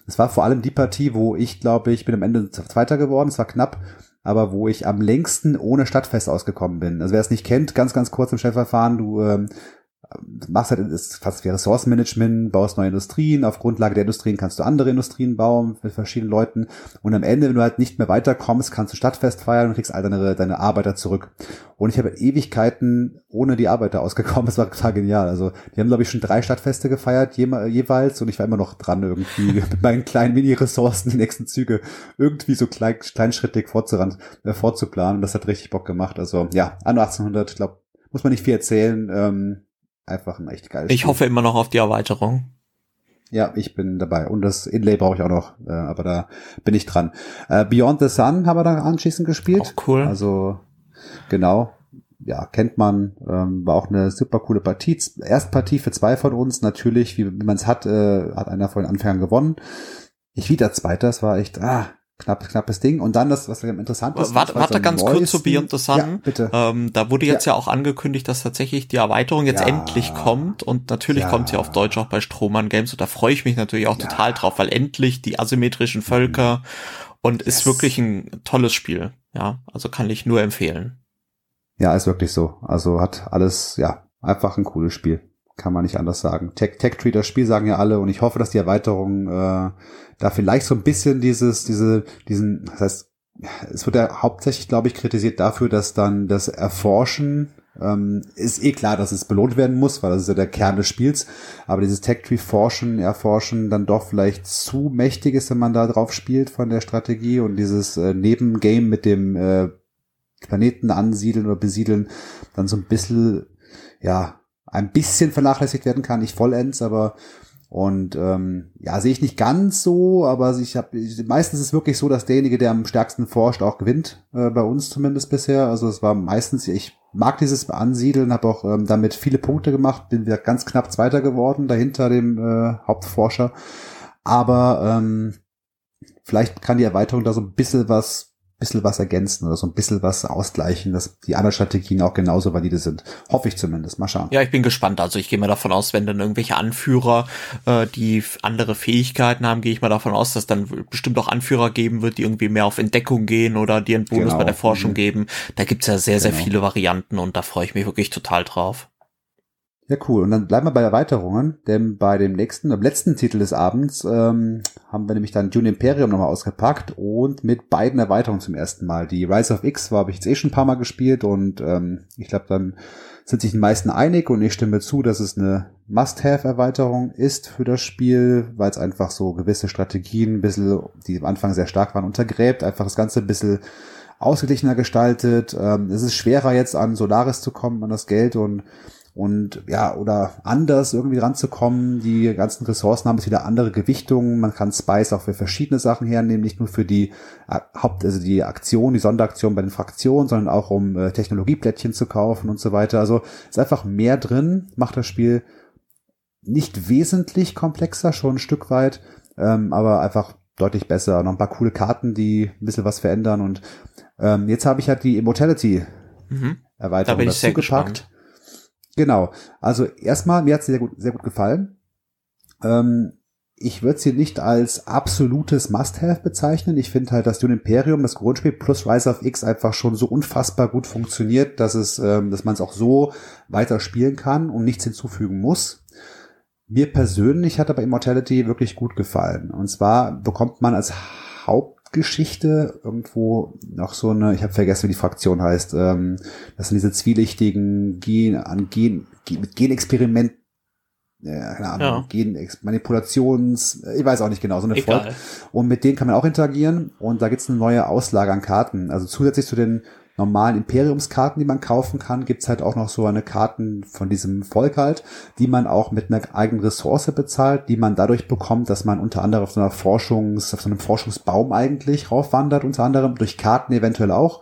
es war vor allem die Partie, wo ich glaube, ich bin am Ende Zweiter geworden, es war knapp, aber wo ich am längsten ohne Stadtfest ausgekommen bin. Also wer es nicht kennt, ganz, ganz kurz im Schnellverfahren, du ähm, machst halt ist fast wie Ressourcenmanagement, baust neue Industrien, auf Grundlage der Industrien kannst du andere Industrien bauen mit verschiedenen Leuten und am Ende, wenn du halt nicht mehr weiterkommst, kannst du Stadtfest feiern und kriegst all deine, deine Arbeiter zurück. Und ich habe Ewigkeiten ohne die Arbeiter ausgekommen, das war total genial. Also die haben, glaube ich, schon drei Stadtfeste gefeiert je, jeweils und ich war immer noch dran irgendwie mit meinen kleinen Mini-Ressourcen die nächsten Züge irgendwie so klein, kleinschrittig vorzuran, äh, vorzuplanen und das hat richtig Bock gemacht. Also ja, anno 1800, ich glaube, muss man nicht viel erzählen, ähm, einfach ein echt geiles Ich Spiel. hoffe immer noch auf die Erweiterung. Ja, ich bin dabei. Und das Inlay brauche ich auch noch, äh, aber da bin ich dran. Äh, Beyond the Sun haben wir dann anschließend gespielt. Auch cool. Also, genau. Ja, kennt man. Ähm, war auch eine super coole Partie. Erstpartie für zwei von uns. Natürlich, wie, wie man es hat, äh, hat einer von den Anfängern gewonnen. Ich wieder Zweiter. Das war echt, ah, knapp, knappes Ding. Und dann das, was interessant ist. Warte, warte ganz kurz zu Beyond the Sun. Ja, bitte. Ähm, da wurde jetzt ja. ja. auch angekündigt, dass tatsächlich die Erweiterung jetzt ja. endlich kommt. Und natürlich kommt sie auf Deutsch auch bei Strohmann Games. Und da freue ich mich natürlich auch total drauf, weil endlich die asymmetrischen Völker und yes. ist wirklich ein tolles Spiel. Ja, also kann ich nur empfehlen. Ja, ist wirklich so. Also hat alles, ja, einfach ein cooles Spiel. Kann man nicht anders sagen. Tech, Tech Tree, das Spiel sagen ja alle und ich hoffe, dass die Erweiterung äh, da vielleicht so ein bisschen dieses, diese, diesen, das heißt, es wird ja hauptsächlich, glaube ich, kritisiert dafür, dass dann das Erforschen ähm, ist eh klar, dass es belohnt werden muss, weil das ist ja der Kern des Spiels. Aber dieses Tech Tree Forschen, Erforschen dann doch vielleicht zu mächtig ist, wenn man da drauf spielt von der Strategie und dieses äh, Nebengame mit dem äh, Planeten ansiedeln oder besiedeln dann so ein bisschen, ja, ein bisschen vernachlässigt werden kann, nicht vollends, aber und ähm, ja, sehe ich nicht ganz so, aber ich habe meistens ist es wirklich so, dass derjenige, der am stärksten forscht, auch gewinnt, äh, bei uns zumindest bisher. Also es war meistens, ich mag dieses Ansiedeln, habe auch ähm, damit viele Punkte gemacht, bin wieder ganz knapp Zweiter geworden, dahinter dem äh, Hauptforscher. Aber ähm, vielleicht kann die Erweiterung da so ein bisschen was bisschen was ergänzen oder so ein bisschen was ausgleichen, dass die anderen Strategien auch genauso valide sind. Hoffe ich zumindest. Mal schauen. Ja, ich bin gespannt. Also ich gehe mal davon aus, wenn dann irgendwelche Anführer, äh, die andere Fähigkeiten haben, gehe ich mal davon aus, dass dann bestimmt auch Anführer geben wird, die irgendwie mehr auf Entdeckung gehen oder die einen Bonus genau. bei der Forschung mhm. geben. Da gibt's ja sehr, sehr genau. viele Varianten und da freue ich mich wirklich total drauf. Ja, cool. Und dann bleiben wir bei Erweiterungen, denn bei dem nächsten, am letzten Titel des Abends ähm, haben wir nämlich dann Dune Imperium nochmal ausgepackt und mit beiden Erweiterungen zum ersten Mal. Die Rise of X war habe ich jetzt eh schon ein paar Mal gespielt und ähm, ich glaube, dann sind sich die meisten einig und ich stimme zu, dass es eine Must-Have-Erweiterung ist für das Spiel, weil es einfach so gewisse Strategien ein bisschen, die am Anfang sehr stark waren, untergräbt, einfach das Ganze ein bisschen ausgeglichener gestaltet. Ähm, es ist schwerer jetzt an Solaris zu kommen, an das Geld und und ja, oder anders irgendwie ranzukommen. Die ganzen Ressourcen haben jetzt wieder andere Gewichtungen. Man kann Spice auch für verschiedene Sachen hernehmen, nicht nur für die äh, Haupt, also die Aktion, die Sonderaktion bei den Fraktionen, sondern auch um äh, Technologieplättchen zu kaufen und so weiter. Also ist einfach mehr drin, macht das Spiel nicht wesentlich komplexer, schon ein Stück weit, ähm, aber einfach deutlich besser. Noch ein paar coole Karten, die ein bisschen was verändern. Und ähm, jetzt habe ich halt die Immortality mhm. Erweiterung da dazu gepackt. Gespannt. Genau. Also erstmal, mir hat es sehr gut, sehr gut gefallen. Ähm, ich würde sie nicht als absolutes Must-Have bezeichnen. Ich finde halt, dass Dune Imperium, das Grundspiel plus Rise of X einfach schon so unfassbar gut funktioniert, dass es, ähm, dass man es auch so weiter spielen kann und nichts hinzufügen muss. Mir persönlich hat aber Immortality wirklich gut gefallen. Und zwar bekommt man als Haupt Geschichte irgendwo noch so eine, ich habe vergessen, wie die Fraktion heißt, ähm, das sind diese zwielichtigen Gen, an Gen, mit Genexperiment, äh, keine Ahnung, ja. Genmanipulations, ich weiß auch nicht genau, so eine Volk. Und mit denen kann man auch interagieren und da gibt's eine neue Auslage an Karten. Also zusätzlich zu den normalen Imperiumskarten, die man kaufen kann, gibt's halt auch noch so eine Karten von diesem Volk halt, die man auch mit einer eigenen Ressource bezahlt, die man dadurch bekommt, dass man unter anderem auf so einer Forschungs, auf so einem Forschungsbaum eigentlich raufwandert, unter anderem durch Karten eventuell auch.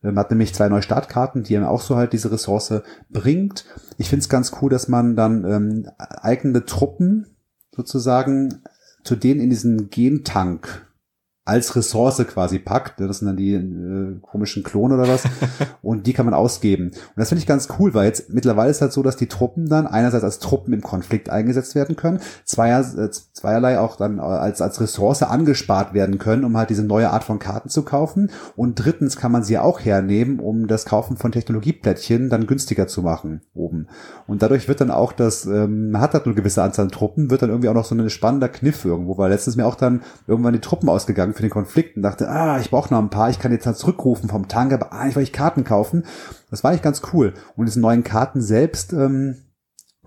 Man hat nämlich zwei neue Startkarten, die einem auch so halt diese Ressource bringt. Ich finde es ganz cool, dass man dann ähm, eigene Truppen sozusagen zu denen in diesen Gentank als Ressource quasi packt. Das sind dann die äh, komischen Klone oder was. und die kann man ausgeben. Und das finde ich ganz cool, weil jetzt mittlerweile ist halt so, dass die Truppen dann einerseits als Truppen im Konflikt eingesetzt werden können, zweier, äh, zweierlei auch dann als, als Ressource angespart werden können, um halt diese neue Art von Karten zu kaufen. Und drittens kann man sie auch hernehmen, um das Kaufen von Technologieplättchen dann günstiger zu machen oben. Und dadurch wird dann auch das, ähm, man hat halt eine gewisse Anzahl an Truppen, wird dann irgendwie auch noch so ein spannender Kniff irgendwo, weil letztens mir auch dann irgendwann die Truppen ausgegangen Anfang für den Konflikt und dachte, ah, ich brauche noch ein paar, ich kann jetzt halt zurückrufen vom Tank, aber eigentlich wollte ich Karten kaufen. Das war eigentlich ganz cool. Und diese neuen Karten selbst, ähm,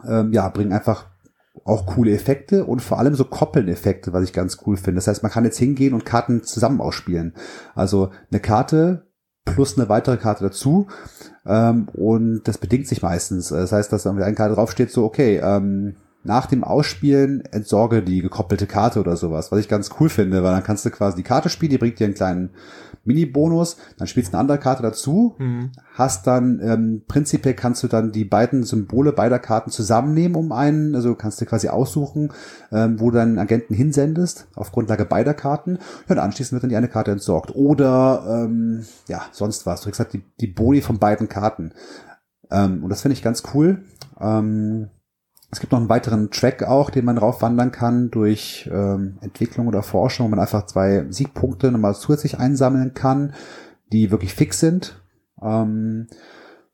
ähm, ja, bringen einfach auch coole Effekte und vor allem so Koppeln-Effekte, was ich ganz cool finde. Das heißt, man kann jetzt hingehen und Karten zusammen ausspielen. Also eine Karte plus eine weitere Karte dazu. Ähm, und das bedingt sich meistens. Das heißt, dass auf der einen Karte draufsteht, so, okay, ähm, nach dem Ausspielen entsorge die gekoppelte Karte oder sowas, was ich ganz cool finde, weil dann kannst du quasi die Karte spielen, die bringt dir einen kleinen Mini-Bonus, dann spielst du eine andere Karte dazu, mhm. hast dann, ähm, prinzipiell kannst du dann die beiden Symbole beider Karten zusammennehmen um einen, also kannst du quasi aussuchen, ähm, wo du deinen Agenten hinsendest, auf Grundlage beider Karten, ja, und anschließend wird dann die eine Karte entsorgt. Oder, ähm, ja, sonst was. Du kriegst halt die, die Boni von beiden Karten. Ähm, und das finde ich ganz cool. Ähm, es gibt noch einen weiteren Track auch, den man raufwandern kann durch ähm, Entwicklung oder Forschung, wo man einfach zwei Siegpunkte nochmal zusätzlich einsammeln kann, die wirklich fix sind. Ähm,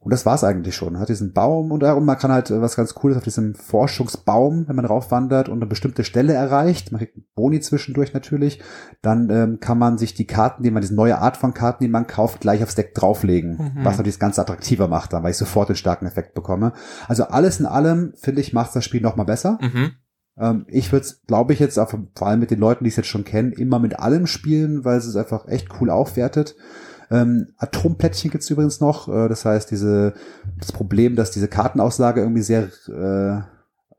und das war's eigentlich schon. Man hat diesen Baum und darum, man kann halt äh, was ganz Cooles auf diesem Forschungsbaum, wenn man raufwandert und eine bestimmte Stelle erreicht, man kriegt Boni zwischendurch natürlich, dann ähm, kann man sich die Karten, die man, diese neue Art von Karten, die man kauft, gleich aufs Deck drauflegen, mhm. was natürlich das Ganze attraktiver macht, dann, weil ich sofort den starken Effekt bekomme. Also alles in allem, finde ich, macht das Spiel nochmal besser. Mhm. Ähm, ich würde es, glaube ich, jetzt vor allem mit den Leuten, die es jetzt schon kennen, immer mit allem spielen, weil es es einfach echt cool aufwertet. Ähm, Atomplättchen gibt's übrigens noch. Äh, das heißt, diese, das Problem, dass diese Kartenauslage irgendwie sehr äh,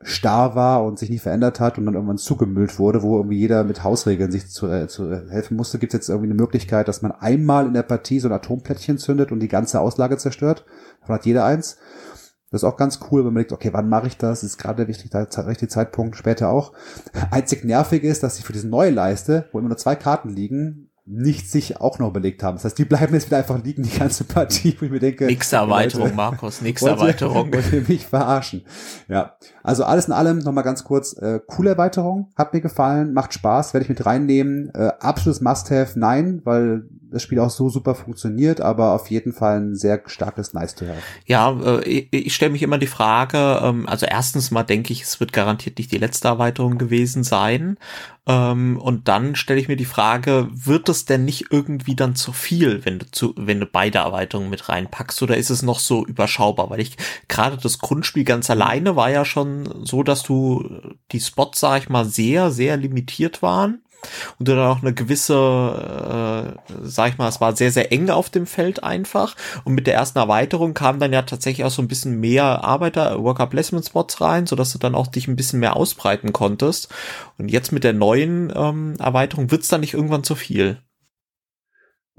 starr war und sich nie verändert hat und dann irgendwann zugemüllt wurde, wo irgendwie jeder mit Hausregeln sich zu, äh, zu helfen musste, gibt es jetzt irgendwie eine Möglichkeit, dass man einmal in der Partie so ein Atomplättchen zündet und die ganze Auslage zerstört. Davon hat jeder eins. Das ist auch ganz cool, wenn man denkt, okay, wann mache ich das? Ist gerade der richtige, richtige Zeitpunkt, später auch. Einzig nervig ist, dass sie für diese neue Leiste, wo immer nur zwei Karten liegen, nicht sich auch noch überlegt haben. Das heißt, die bleiben jetzt wieder einfach liegen, die ganze Partie, wo ich mir denke. Nix Erweiterung, Leute, Markus, nix Erweiterung. Wollt ihr mich verarschen? Ja. Also alles in allem nochmal ganz kurz, äh, coole Erweiterung, hat mir gefallen, macht Spaß, werde ich mit reinnehmen. Äh, absolutes Must-Have, nein, weil das Spiel auch so super funktioniert, aber auf jeden Fall ein sehr starkes Nice-to-Have. Ja, äh, ich, ich stelle mich immer die Frage, ähm, also erstens mal denke ich, es wird garantiert nicht die letzte Erweiterung gewesen sein. Ähm, und dann stelle ich mir die Frage, wird es denn nicht irgendwie dann zu viel, wenn du zu, wenn du beide Erweiterungen mit reinpackst, oder ist es noch so überschaubar? Weil ich gerade das Grundspiel ganz alleine war ja schon so, dass du die Spots, sag ich mal, sehr, sehr limitiert waren und du dann auch eine gewisse, äh, sag ich mal, es war sehr, sehr eng auf dem Feld einfach. Und mit der ersten Erweiterung kam dann ja tatsächlich auch so ein bisschen mehr Arbeiter, Worker Placement Spots rein, sodass du dann auch dich ein bisschen mehr ausbreiten konntest. Und jetzt mit der neuen ähm, Erweiterung wird's dann nicht irgendwann zu viel.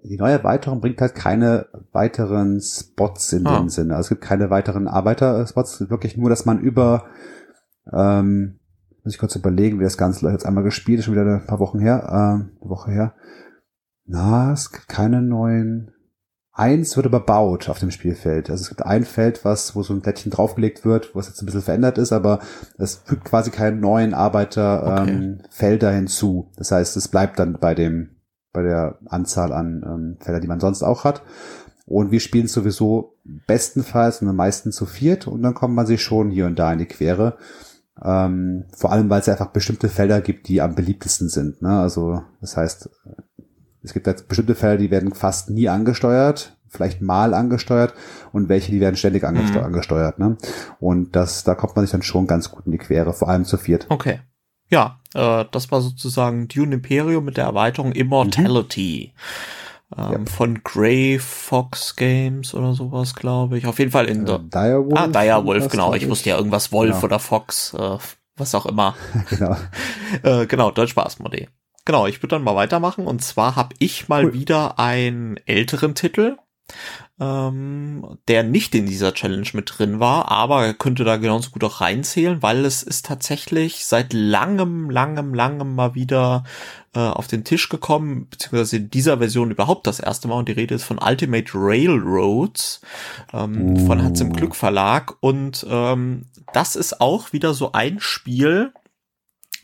Die neue Erweiterung bringt halt keine weiteren Spots in ah. dem Sinne. Also es gibt keine weiteren Arbeiterspots, wirklich nur, dass man über ähm, muss ich kurz überlegen, wie das Ganze jetzt einmal gespielt ist, schon wieder ein paar Wochen her, äh, eine Woche her. Na, es gibt keine neuen. Eins wird überbaut auf dem Spielfeld. Also es gibt ein Feld, was, wo so ein Plättchen draufgelegt wird, wo es jetzt ein bisschen verändert ist, aber es fügt quasi keine neuen Arbeiterfelder okay. ähm, hinzu. Das heißt, es bleibt dann bei dem, bei der Anzahl an ähm, Felder, die man sonst auch hat. Und wir spielen sowieso bestenfalls und am meisten zu viert und dann kommt man sich schon hier und da in die Quere. Ähm, vor allem, weil es einfach bestimmte Felder gibt, die am beliebtesten sind. Ne? Also das heißt, es gibt jetzt bestimmte Felder, die werden fast nie angesteuert, vielleicht mal angesteuert und welche, die werden ständig angesteu mhm. angesteuert. Ne? Und das, da kommt man sich dann schon ganz gut in die Quere, vor allem zu viert. Okay. Ja, äh, das war sozusagen Dune Imperium mit der Erweiterung Immortality. Mhm ähm, ja. von Grey Fox Games oder sowas, glaube ich. Auf jeden Fall in äh, der Direwolf. Ah, Direwolf, genau. Ich wusste ja irgendwas Wolf genau. oder Fox, äh, was auch immer. genau. äh, genau, Deutsch war. Genau, ich würde dann mal weitermachen und zwar habe ich mal cool. wieder einen älteren Titel, ähm, der nicht in dieser Challenge mit drin war, aber er könnte da genauso gut auch reinzählen, weil es ist tatsächlich seit langem, langem, langem mal wieder äh, auf den Tisch gekommen, beziehungsweise in dieser Version überhaupt das erste Mal und die Rede ist von Ultimate Railroads ähm, uh. von Hans im Glück Verlag und ähm, das ist auch wieder so ein Spiel,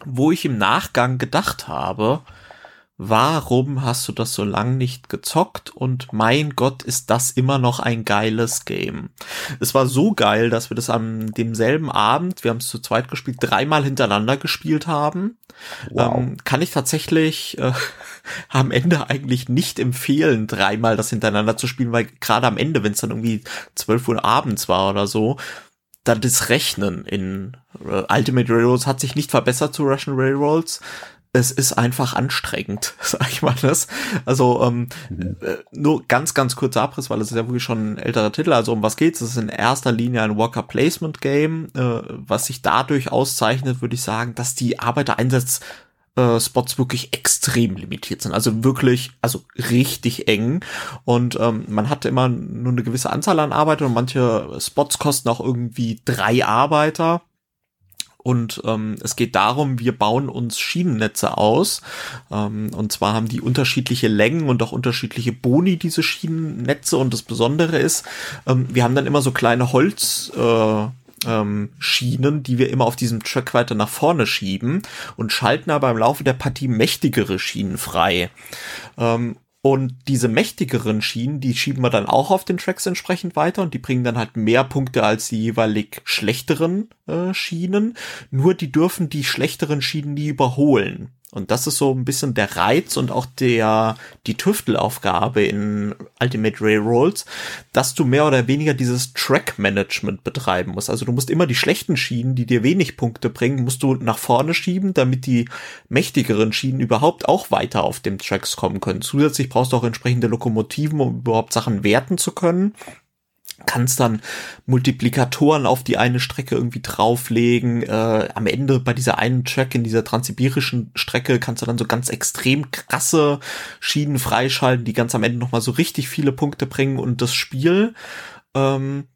wo ich im Nachgang gedacht habe, warum hast du das so lang nicht gezockt? Und mein Gott, ist das immer noch ein geiles Game. Es war so geil, dass wir das am demselben Abend, wir haben es zu zweit gespielt, dreimal hintereinander gespielt haben. Wow. Ähm, kann ich tatsächlich äh, am Ende eigentlich nicht empfehlen, dreimal das hintereinander zu spielen, weil gerade am Ende, wenn es dann irgendwie 12 Uhr abends war oder so, dann das Rechnen in äh, Ultimate Railroads hat sich nicht verbessert zu Russian Railroads es ist einfach anstrengend, sag ich mal das. Also ähm, mhm. Nur ganz, ganz kurzer Abriss, weil es ist ja wirklich schon ein älterer Titel. Also um was geht's? Es ist in erster Linie ein Worker Placement Game, äh, was sich dadurch auszeichnet, würde ich sagen, dass die Arbeitereinsatz Spots wirklich extrem limitiert sind. Also wirklich, also richtig eng. Und ähm, man hat immer nur eine gewisse Anzahl an Arbeiter und manche Spots kosten auch irgendwie drei Arbeiter. Und ähm, es geht darum, wir bauen uns Schienennetze aus. Ähm, und zwar haben die unterschiedliche Längen und auch unterschiedliche Boni, diese Schienennetze. Und das Besondere ist, ähm, wir haben dann immer so kleine Holz. Äh, ähm, Schienen, die wir immer auf diesem Track weiter nach vorne schieben und schalten aber im Laufe der Partie mächtigere Schienen frei. Ähm, und diese mächtigeren Schienen, die schieben wir dann auch auf den Tracks entsprechend weiter und die bringen dann halt mehr Punkte als die jeweilig schlechteren äh, Schienen. Nur die dürfen die schlechteren Schienen nie überholen. Und das ist so ein bisschen der Reiz und auch der, die Tüftelaufgabe in Ultimate Railroads, dass du mehr oder weniger dieses Track-Management betreiben musst. Also du musst immer die schlechten Schienen, die dir wenig Punkte bringen, musst du nach vorne schieben, damit die mächtigeren Schienen überhaupt auch weiter auf dem Tracks kommen können. Zusätzlich brauchst du auch entsprechende Lokomotiven, um überhaupt Sachen werten zu können kannst dann Multiplikatoren auf die eine Strecke irgendwie drauflegen. Äh, am Ende bei dieser einen Track in dieser transsibirischen Strecke kannst du dann so ganz extrem krasse Schienen freischalten, die ganz am Ende nochmal so richtig viele Punkte bringen und das Spiel ähm,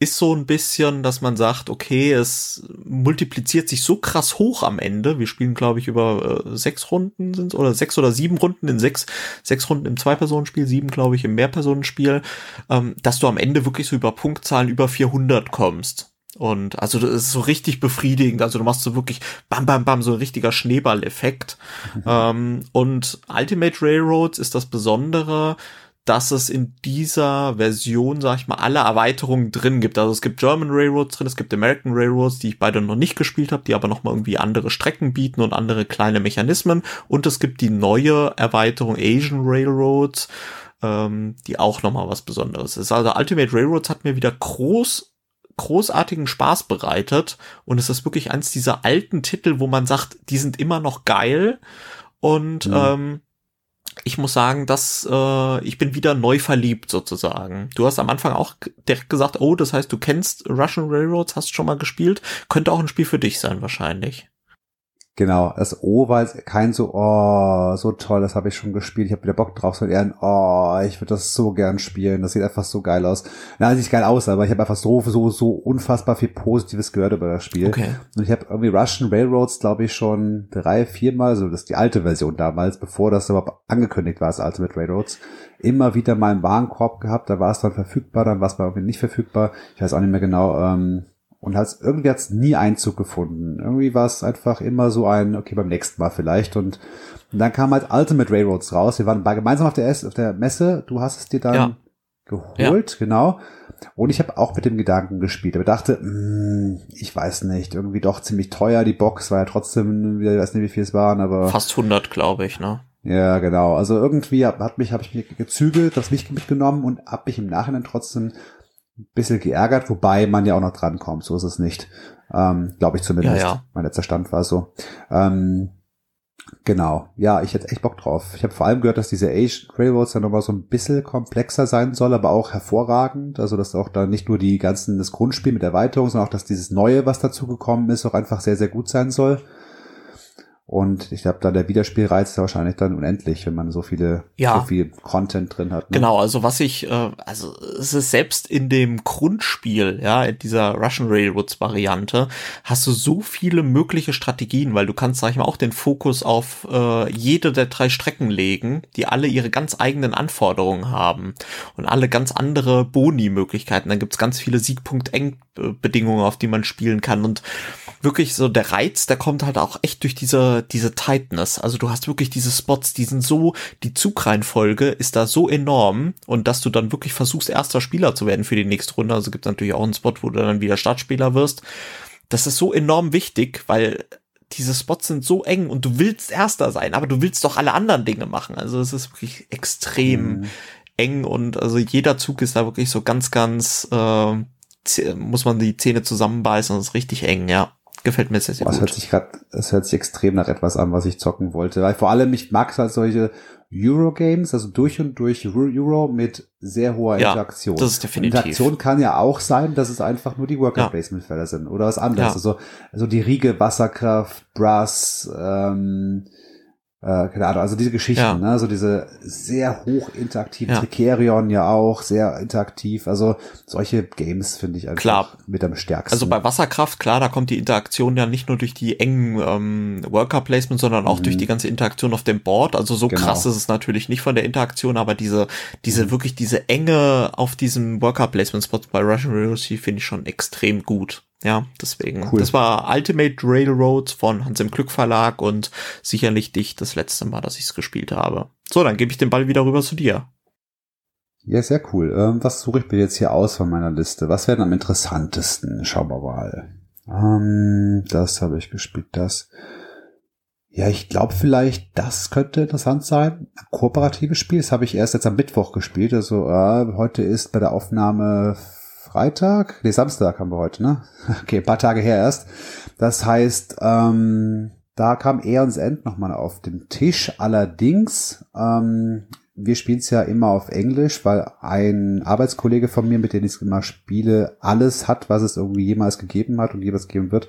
ist so ein bisschen, dass man sagt, okay, es multipliziert sich so krass hoch am Ende. Wir spielen, glaube ich, über äh, sechs Runden sind oder sechs oder sieben Runden in sechs, sechs Runden im Zwei-Personen-Spiel, sieben, glaube ich, im Mehrpersonenspiel, ähm, dass du am Ende wirklich so über Punktzahlen über 400 kommst. Und also das ist so richtig befriedigend. Also du machst so wirklich bam, bam, bam, so ein richtiger Schneeballeffekt. Mhm. Ähm, und Ultimate Railroads ist das Besondere, dass es in dieser Version, sag ich mal, alle Erweiterungen drin gibt. Also es gibt German Railroads drin, es gibt American Railroads, die ich beide noch nicht gespielt habe, die aber noch mal irgendwie andere Strecken bieten und andere kleine Mechanismen. Und es gibt die neue Erweiterung Asian Railroads, ähm, die auch noch mal was Besonderes ist. Also Ultimate Railroads hat mir wieder groß großartigen Spaß bereitet und es ist wirklich eins dieser alten Titel, wo man sagt, die sind immer noch geil und mhm. ähm, ich muss sagen, dass äh, ich bin wieder neu verliebt sozusagen. Du hast am Anfang auch direkt gesagt, oh, das heißt, du kennst Russian Railroads, hast schon mal gespielt. Könnte auch ein Spiel für dich sein wahrscheinlich. Genau, das O war jetzt kein so, oh, so toll, das habe ich schon gespielt, ich habe wieder Bock drauf, sondern eher ein, oh, ich würde das so gern spielen, das sieht einfach so geil aus. Na, sieht geil aus, aber ich habe einfach so, so, so unfassbar viel Positives gehört über das Spiel. Okay. Und ich habe irgendwie Russian Railroads, glaube ich, schon drei, viermal, so das ist die alte Version damals, bevor das überhaupt angekündigt war, das Ultimate Railroads, immer wieder mal im Warenkorb gehabt, da war es dann verfügbar, dann war es mal irgendwie nicht verfügbar. Ich weiß auch nicht mehr genau, ähm, und hat's, irgendwie hat's nie Einzug gefunden. Irgendwie war es einfach immer so ein, okay, beim nächsten Mal vielleicht. Und, und dann kam halt Ultimate Railroads raus. Wir waren gemeinsam auf der, S auf der Messe. Du hast es dir dann ja. geholt, ja. genau. Und ich habe auch mit dem Gedanken gespielt, aber dachte, mh, hm, ich weiß nicht, irgendwie doch ziemlich teuer. Die Box war ja trotzdem, ich weiß nicht, wie viel es waren, aber fast 100, glaube ich, ne? Ja, genau. Also irgendwie hat mich, habe ich mich gezügelt, das nicht mitgenommen und habe mich im Nachhinein trotzdem bisschen geärgert, wobei man ja auch noch drankommt, so ist es nicht. Ähm, Glaube ich zumindest. Ja, ja. Mein letzter Stand war so. Ähm, genau, ja, ich hätte echt Bock drauf. Ich habe vor allem gehört, dass diese Age Railroads dann nochmal so ein bisschen komplexer sein soll, aber auch hervorragend. Also dass auch da nicht nur die ganzen, das Grundspiel mit Erweiterung, sondern auch, dass dieses Neue, was dazu gekommen ist, auch einfach sehr, sehr gut sein soll. Und ich glaube, da der Wiederspielreiz ist wahrscheinlich dann unendlich, wenn man so viele, ja. so viel Content drin hat. Ne? Genau, also was ich, äh, also es ist selbst in dem Grundspiel, ja, in dieser Russian Railroads Variante, hast du so viele mögliche Strategien, weil du kannst, sag ich mal, auch den Fokus auf äh, jede der drei Strecken legen, die alle ihre ganz eigenen Anforderungen haben und alle ganz andere Boni-Möglichkeiten. Dann gibt's ganz viele Siegpunkt-Eng-Bedingungen, auf die man spielen kann und wirklich so der Reiz, der kommt halt auch echt durch diese, diese Tightness. Also du hast wirklich diese Spots, die sind so, die Zugreihenfolge ist da so enorm und dass du dann wirklich versuchst, erster Spieler zu werden für die nächste Runde. Also gibt es natürlich auch einen Spot, wo du dann wieder Startspieler wirst. Das ist so enorm wichtig, weil diese Spots sind so eng und du willst Erster sein, aber du willst doch alle anderen Dinge machen. Also es ist wirklich extrem mhm. eng und also jeder Zug ist da wirklich so ganz, ganz, äh, muss man die Zähne zusammenbeißen und ist richtig eng, ja. Gefällt mir sehr, sehr Boah, gut. Es hört sich gerade, es hört sich extrem nach etwas an, was ich zocken wollte. Weil vor allem, ich mag halt solche Eurogames, also durch und durch Euro mit sehr hoher Ja, Interaktion. das ist definitiv. Interaktion kann ja auch sein, dass es einfach nur die Worker Placement Felder sind oder was anderes. Ja. Also, also die Riege Wasserkraft, Brass, ähm, äh, keine Ahnung, also diese Geschichten, Ja. ne, so diese sehr hoch interaktiven Ja. Tricerion ja auch, sehr interaktiv. Also solche Games finde ich einfach Klar. mit am stärksten. Also bei Wasserkraft, klar, da kommt die Interaktion ja nicht nur durch die engen ähm, Worker Placement, sondern auch Mhm. durch die ganze Interaktion auf dem Board. Also so Genau. krass ist es natürlich nicht von der Interaktion, aber diese, diese wirklich diese Enge auf diesem Worker Placement Spot bei Russian Reality finde ich schon extrem gut. Ja, deswegen. Cool. Das war Ultimate Railroad von Hans im Glück Verlag und sicherlich nicht das letzte Mal, dass ich es gespielt habe. So, dann gebe ich den Ball wieder rüber zu dir. Ja, sehr cool. Ähm, was suche ich mir jetzt hier aus von meiner Liste? Was wäre denn am interessantesten? Schauen wir mal. Ähm, das habe ich gespielt, das. Ja, ich glaube vielleicht, das könnte interessant sein. Ein kooperatives Spiel, das habe ich erst jetzt am Mittwoch gespielt. Also äh, heute ist bei der Aufnahme Freitag, nee, Samstag haben wir heute, ne? Okay, ein paar Tage her erst. Das heißt, ähm, da kam Eons End nochmal auf den Tisch. Allerdings, ähm, wir spielen es ja immer auf Englisch, weil ein Arbeitskollege von mir, mit dem ich es immer spiele, alles hat, was es irgendwie jemals gegeben hat und jemals geben wird.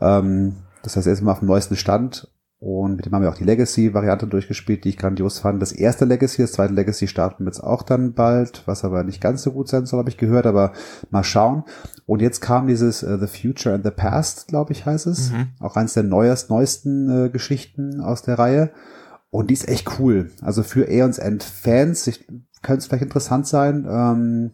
Ähm, das heißt, er ist immer auf dem neuesten Stand. Und mit dem haben wir auch die Legacy-Variante durchgespielt, die ich grandios fand. Das erste Legacy, das zweite Legacy starten wir jetzt auch dann bald, was aber nicht ganz so gut sein soll, habe ich gehört, aber mal schauen. Und jetzt kam dieses äh, The Future and the Past, glaube ich, heißt es. Mhm. Auch eines der neuest, neuesten äh, Geschichten aus der Reihe. Und die ist echt cool. Also für Aeons End Fans, könnte es vielleicht interessant sein, ähm,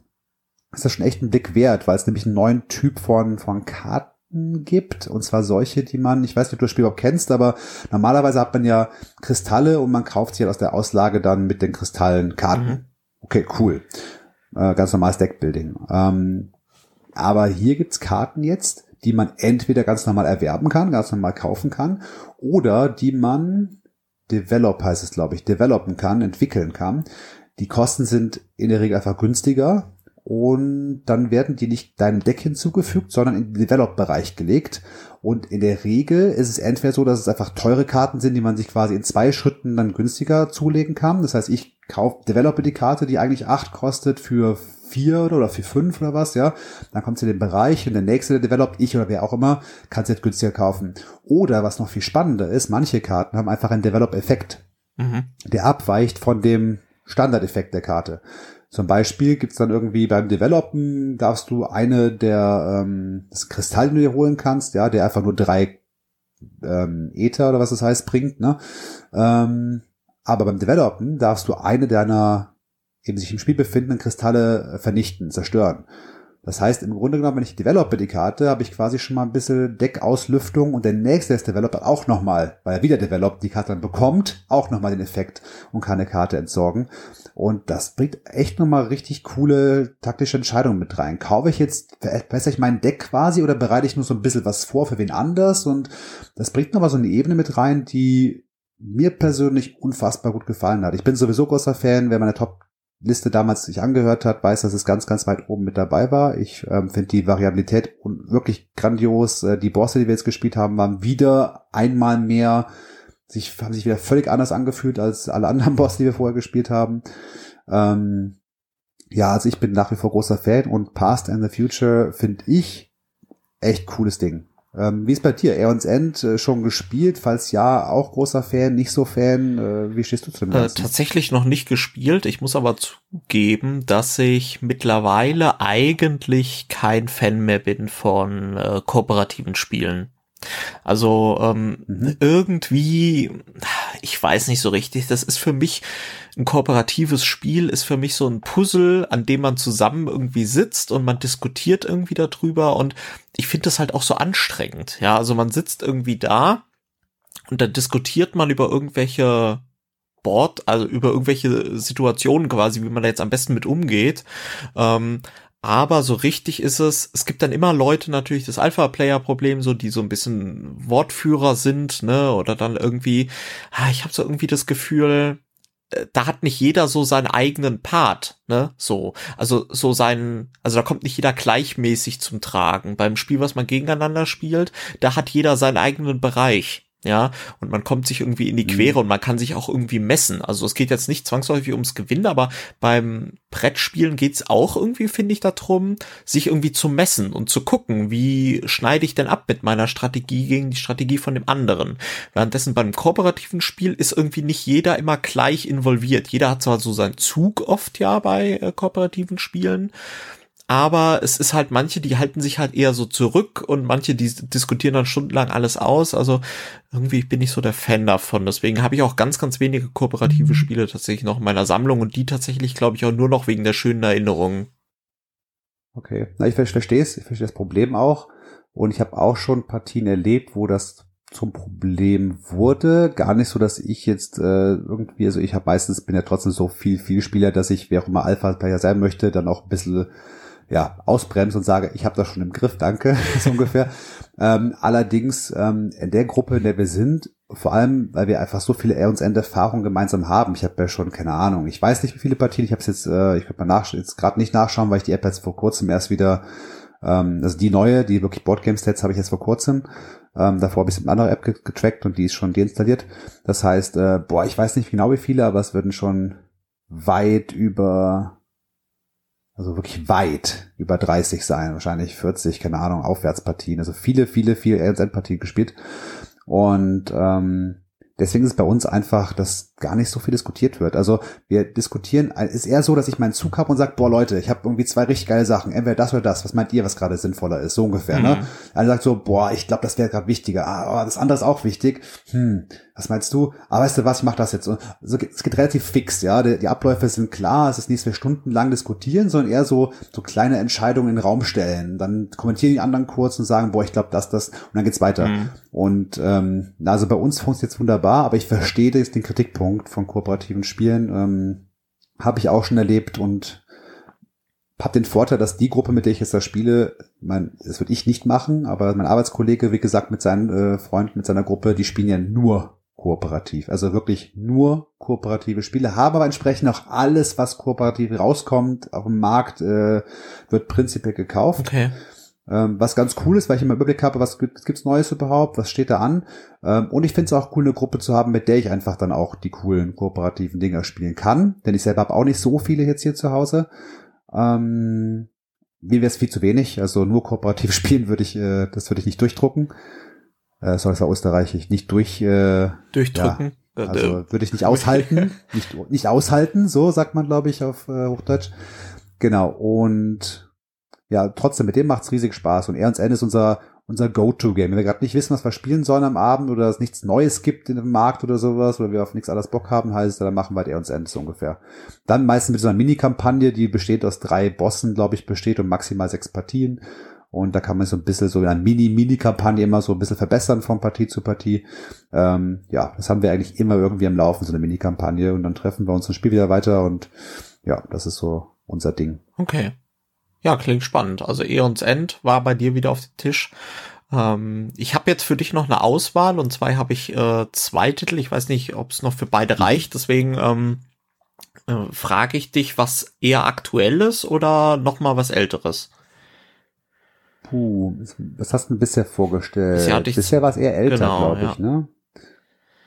ist das schon echt ein Blick wert, weil es nämlich einen neuen Typ von, von Karten gibt. Und zwar solche, die man, ich weiß nicht, ob du das Spiel überhaupt kennst, aber normalerweise hat man ja Kristalle und man kauft sich halt aus der Auslage dann mit den Kristallen Karten. Mhm. Okay, cool. Äh, ganz normales Deckbuilding. Ähm, aber hier gibt's Karten jetzt, die man entweder ganz normal erwerben kann, ganz normal kaufen kann, oder die man Develop heißt es, glaube ich, developen kann, entwickeln kann. Die Kosten sind in der Regel einfach günstiger und dann werden die nicht deinem Deck hinzugefügt, sondern in den Develop-Bereich gelegt. Und in der Regel ist es entweder so, dass es einfach teure Karten sind, die man sich quasi in zwei Schritten dann günstiger zulegen kann. Das heißt, ich kaufe, develope die Karte, die eigentlich acht kostet für vier oder für fünf oder was, ja. Dann kommt sie in den Bereich und der nächste, der developt, ich oder wer auch immer, kann sie jetzt günstiger kaufen. Oder was noch viel spannender ist, manche Karten haben einfach einen Develop-Effekt Mhm. der abweicht von dem Standardeffekt der Karte. Zum Beispiel gibt's dann irgendwie beim Developen, darfst du eine der ähm, das Kristall, den du dir holen kannst, ja, der einfach nur drei ähm, Ether oder was das heißt, bringt, ne? Ähm, aber beim Developen darfst du eine deiner eben sich im Spiel befindenden Kristalle äh, vernichten, zerstören. Das heißt, im Grunde genommen, wenn ich develope die Karte, habe ich quasi schon mal ein bisschen Deckauslüftung und der nächste, es developt, auch nochmal, weil er wieder developt, die Karte dann bekommt, auch nochmal den Effekt und kann eine Karte entsorgen. Und das bringt echt nochmal richtig coole taktische Entscheidungen mit rein. Kaufe ich jetzt, verbessere ich mein Deck quasi oder bereite ich nur so ein bisschen was vor für wen anders? Und das bringt nochmal so eine Ebene mit rein, die mir persönlich unfassbar gut gefallen hat. Ich bin sowieso großer Fan, wer meine Top Liste damals sich angehört hat, weiß, dass es ganz, ganz weit oben mit dabei war. Ich ähm, finde die Variabilität wirklich grandios. Äh, die Bosse, die wir jetzt gespielt haben, waren wieder einmal mehr, sich, haben sich wieder völlig anders angefühlt als alle anderen Bosse, die wir vorher gespielt haben. Ähm, ja, also ich bin nach wie vor großer Fan und Past and the Future finde ich echt cooles Ding. Ähm, wie ist bei dir? Aeons End äh, schon gespielt? Falls ja, auch großer Fan, nicht so Fan. Äh, wie stehst du zu dem Äh, tatsächlich noch nicht gespielt. Ich muss aber zugeben, dass ich mittlerweile eigentlich kein Fan mehr bin von äh, kooperativen Spielen. Also ähm, Mhm. irgendwie, ich weiß nicht so richtig, das ist für mich ein kooperatives Spiel, ist für mich so ein Puzzle, an dem man zusammen irgendwie sitzt und man diskutiert irgendwie darüber und ich finde das halt auch so anstrengend. Ja, also man sitzt irgendwie da und dann diskutiert man über irgendwelche Board, also über irgendwelche Situationen quasi, wie man da jetzt am besten mit umgeht. Ähm, aber so richtig ist es, es gibt dann immer Leute natürlich das Alpha-Player-Problem, so die so ein bisschen Wortführer sind, ne, oder dann irgendwie, ah, ich habe so irgendwie das Gefühl, äh, da hat nicht jeder so seinen eigenen Part, ne? So. Also so seinen, also da kommt nicht jeder gleichmäßig zum Tragen. Beim Spiel, was man gegeneinander spielt, da hat jeder seinen eigenen Bereich. Ja, und man kommt sich irgendwie in die mhm. Quere mhm. und man kann sich auch irgendwie messen. Also es geht jetzt nicht zwangsläufig ums Gewinnen, aber beim Brettspielen geht's auch irgendwie, finde ich, darum, sich irgendwie zu messen und zu gucken, wie schneide ich denn ab mit meiner Strategie gegen die Strategie von dem anderen. Währenddessen beim kooperativen Spiel ist irgendwie nicht jeder immer gleich involviert. Jeder hat zwar so seinen Zug oft ja bei äh, kooperativen Spielen, aber es ist halt manche, die halten sich halt eher so zurück und manche, die diskutieren dann stundenlang alles aus. Also irgendwie bin ich so der Fan davon. Deswegen habe ich auch ganz, ganz wenige kooperative mhm. Spiele tatsächlich noch in meiner Sammlung und die tatsächlich, glaube ich, auch nur noch wegen der schönen Erinnerungen. Okay, na ich verstehe es, ich verstehe das Problem auch und ich habe auch schon Partien erlebt, wo das zum Problem wurde. Gar nicht so, dass ich jetzt äh, irgendwie, also ich habe meistens, bin ja trotzdem so viel, viel Spieler, dass ich, wer auch immer Alpha-Player sein möchte, dann auch ein bisschen ja, ausbremse und sage, ich habe das schon im Griff, danke, so ungefähr. Ähm, allerdings ähm, in der Gruppe, in der wir sind, vor allem, weil wir einfach so viele End-Erfahrungen gemeinsam haben. Ich habe ja schon keine Ahnung. Ich weiß nicht, wie viele Partien. Ich habe es jetzt, äh, ich könnte mal nach, jetzt gerade nicht nachschauen, weil ich die App jetzt vor kurzem erst wieder, ähm, also die neue, die wirklich Boardgame Stats habe ich jetzt vor kurzem. Ähm, davor habe ich einer anderen App getrackt und die ist schon deinstalliert. Das heißt, äh, boah, ich weiß nicht genau wie viele, aber es würden schon weit über also wirklich weit über 30 sein, wahrscheinlich 40, keine Ahnung, Aufwärtspartien, also viele, viele, viele LZ-Partien gespielt. Und ähm, deswegen ist bei uns einfach, dass gar nicht so viel diskutiert wird. Also wir diskutieren, ist eher so, dass ich meinen Zug habe und sage, boah Leute, ich habe irgendwie zwei richtig geile Sachen, entweder das oder das, was meint ihr, was gerade sinnvoller ist, so ungefähr. Ne? Mhm. Ne? Einer sagt so, boah, ich glaube, das wäre gerade wichtiger, ah, aber das andere ist auch wichtig. Hm, was meinst du? Aber ah, weißt du was, ich mach das jetzt. Und so, es geht relativ fix, ja. Die, die Abläufe sind klar, es ist nicht, dass wir stundenlang diskutieren, sondern eher so, so kleine Entscheidungen in den Raum stellen. Dann kommentieren die anderen kurz und sagen, boah, ich glaube das, das, und dann geht's weiter. Mhm. Und ähm, also bei uns funktioniert jetzt wunderbar, aber ich verstehe den Kritikpunkt von kooperativen Spielen. Ähm, Habe ich auch schon erlebt und habe den Vorteil, dass die Gruppe, mit der ich jetzt da spiele, mein, das würde ich nicht machen, aber mein Arbeitskollege, wie gesagt, mit seinen äh, Freunden, mit seiner Gruppe, die spielen ja nur kooperativ. Also wirklich nur kooperative Spiele, haben aber entsprechend auch alles, was kooperativ rauskommt, auf dem Markt, äh, wird prinzipiell gekauft. Okay. Ähm, was ganz cool ist, weil ich immer Überblick habe, was gibt, gibt's Neues überhaupt, was steht da an. Ähm, und ich finde es auch cool, eine Gruppe zu haben, mit der ich einfach dann auch die coolen kooperativen Dinger spielen kann. Denn ich selber habe auch nicht so viele jetzt hier zu Hause. Ähm, mir wäre es viel zu wenig. Also nur kooperativ spielen würde ich, äh, das würde ich nicht durchdrucken äh, soll es ja österreichisch, nicht durch äh, durchdrücken. Ja, also würde ich nicht aushalten, nicht, nicht aushalten, so sagt man, glaube ich, auf äh, Hochdeutsch. Genau, und ja, trotzdem, mit dem macht's riesig Spaß. Und und N ist unser, unser Go-To-Game. Wenn wir gerade nicht wissen, was wir spielen sollen am Abend oder es nichts Neues gibt in dem Markt oder sowas, oder wir auf nichts anderes Bock haben, heißt es, dann machen wir halt N so ungefähr. Dann meistens mit so einer Mini-Kampagne, die besteht aus drei Bossen, glaube ich, besteht und maximal sechs Partien. Und da kann man so ein bisschen so eine Mini-Mini-Kampagne immer so ein bisschen verbessern von Partie zu Partie. Ähm, ja, das haben wir eigentlich immer irgendwie am Laufen, so eine Mini-Kampagne. Und dann treffen wir uns ein Spiel wieder weiter und ja, das ist so unser Ding. Okay. Ja, klingt spannend. Also Eons End war bei dir wieder auf dem Tisch. Ähm, ich habe jetzt für dich noch eine Auswahl und zwar habe ich äh, zwei Titel. Ich weiß nicht, ob es noch für beide reicht. Deswegen ähm, äh, frage ich dich, was eher aktuelles oder noch mal was älteres? Puh, was hast du denn bisher vorgestellt? Bisher, bisher war es eher älter, genau, glaube ich, ja. ne?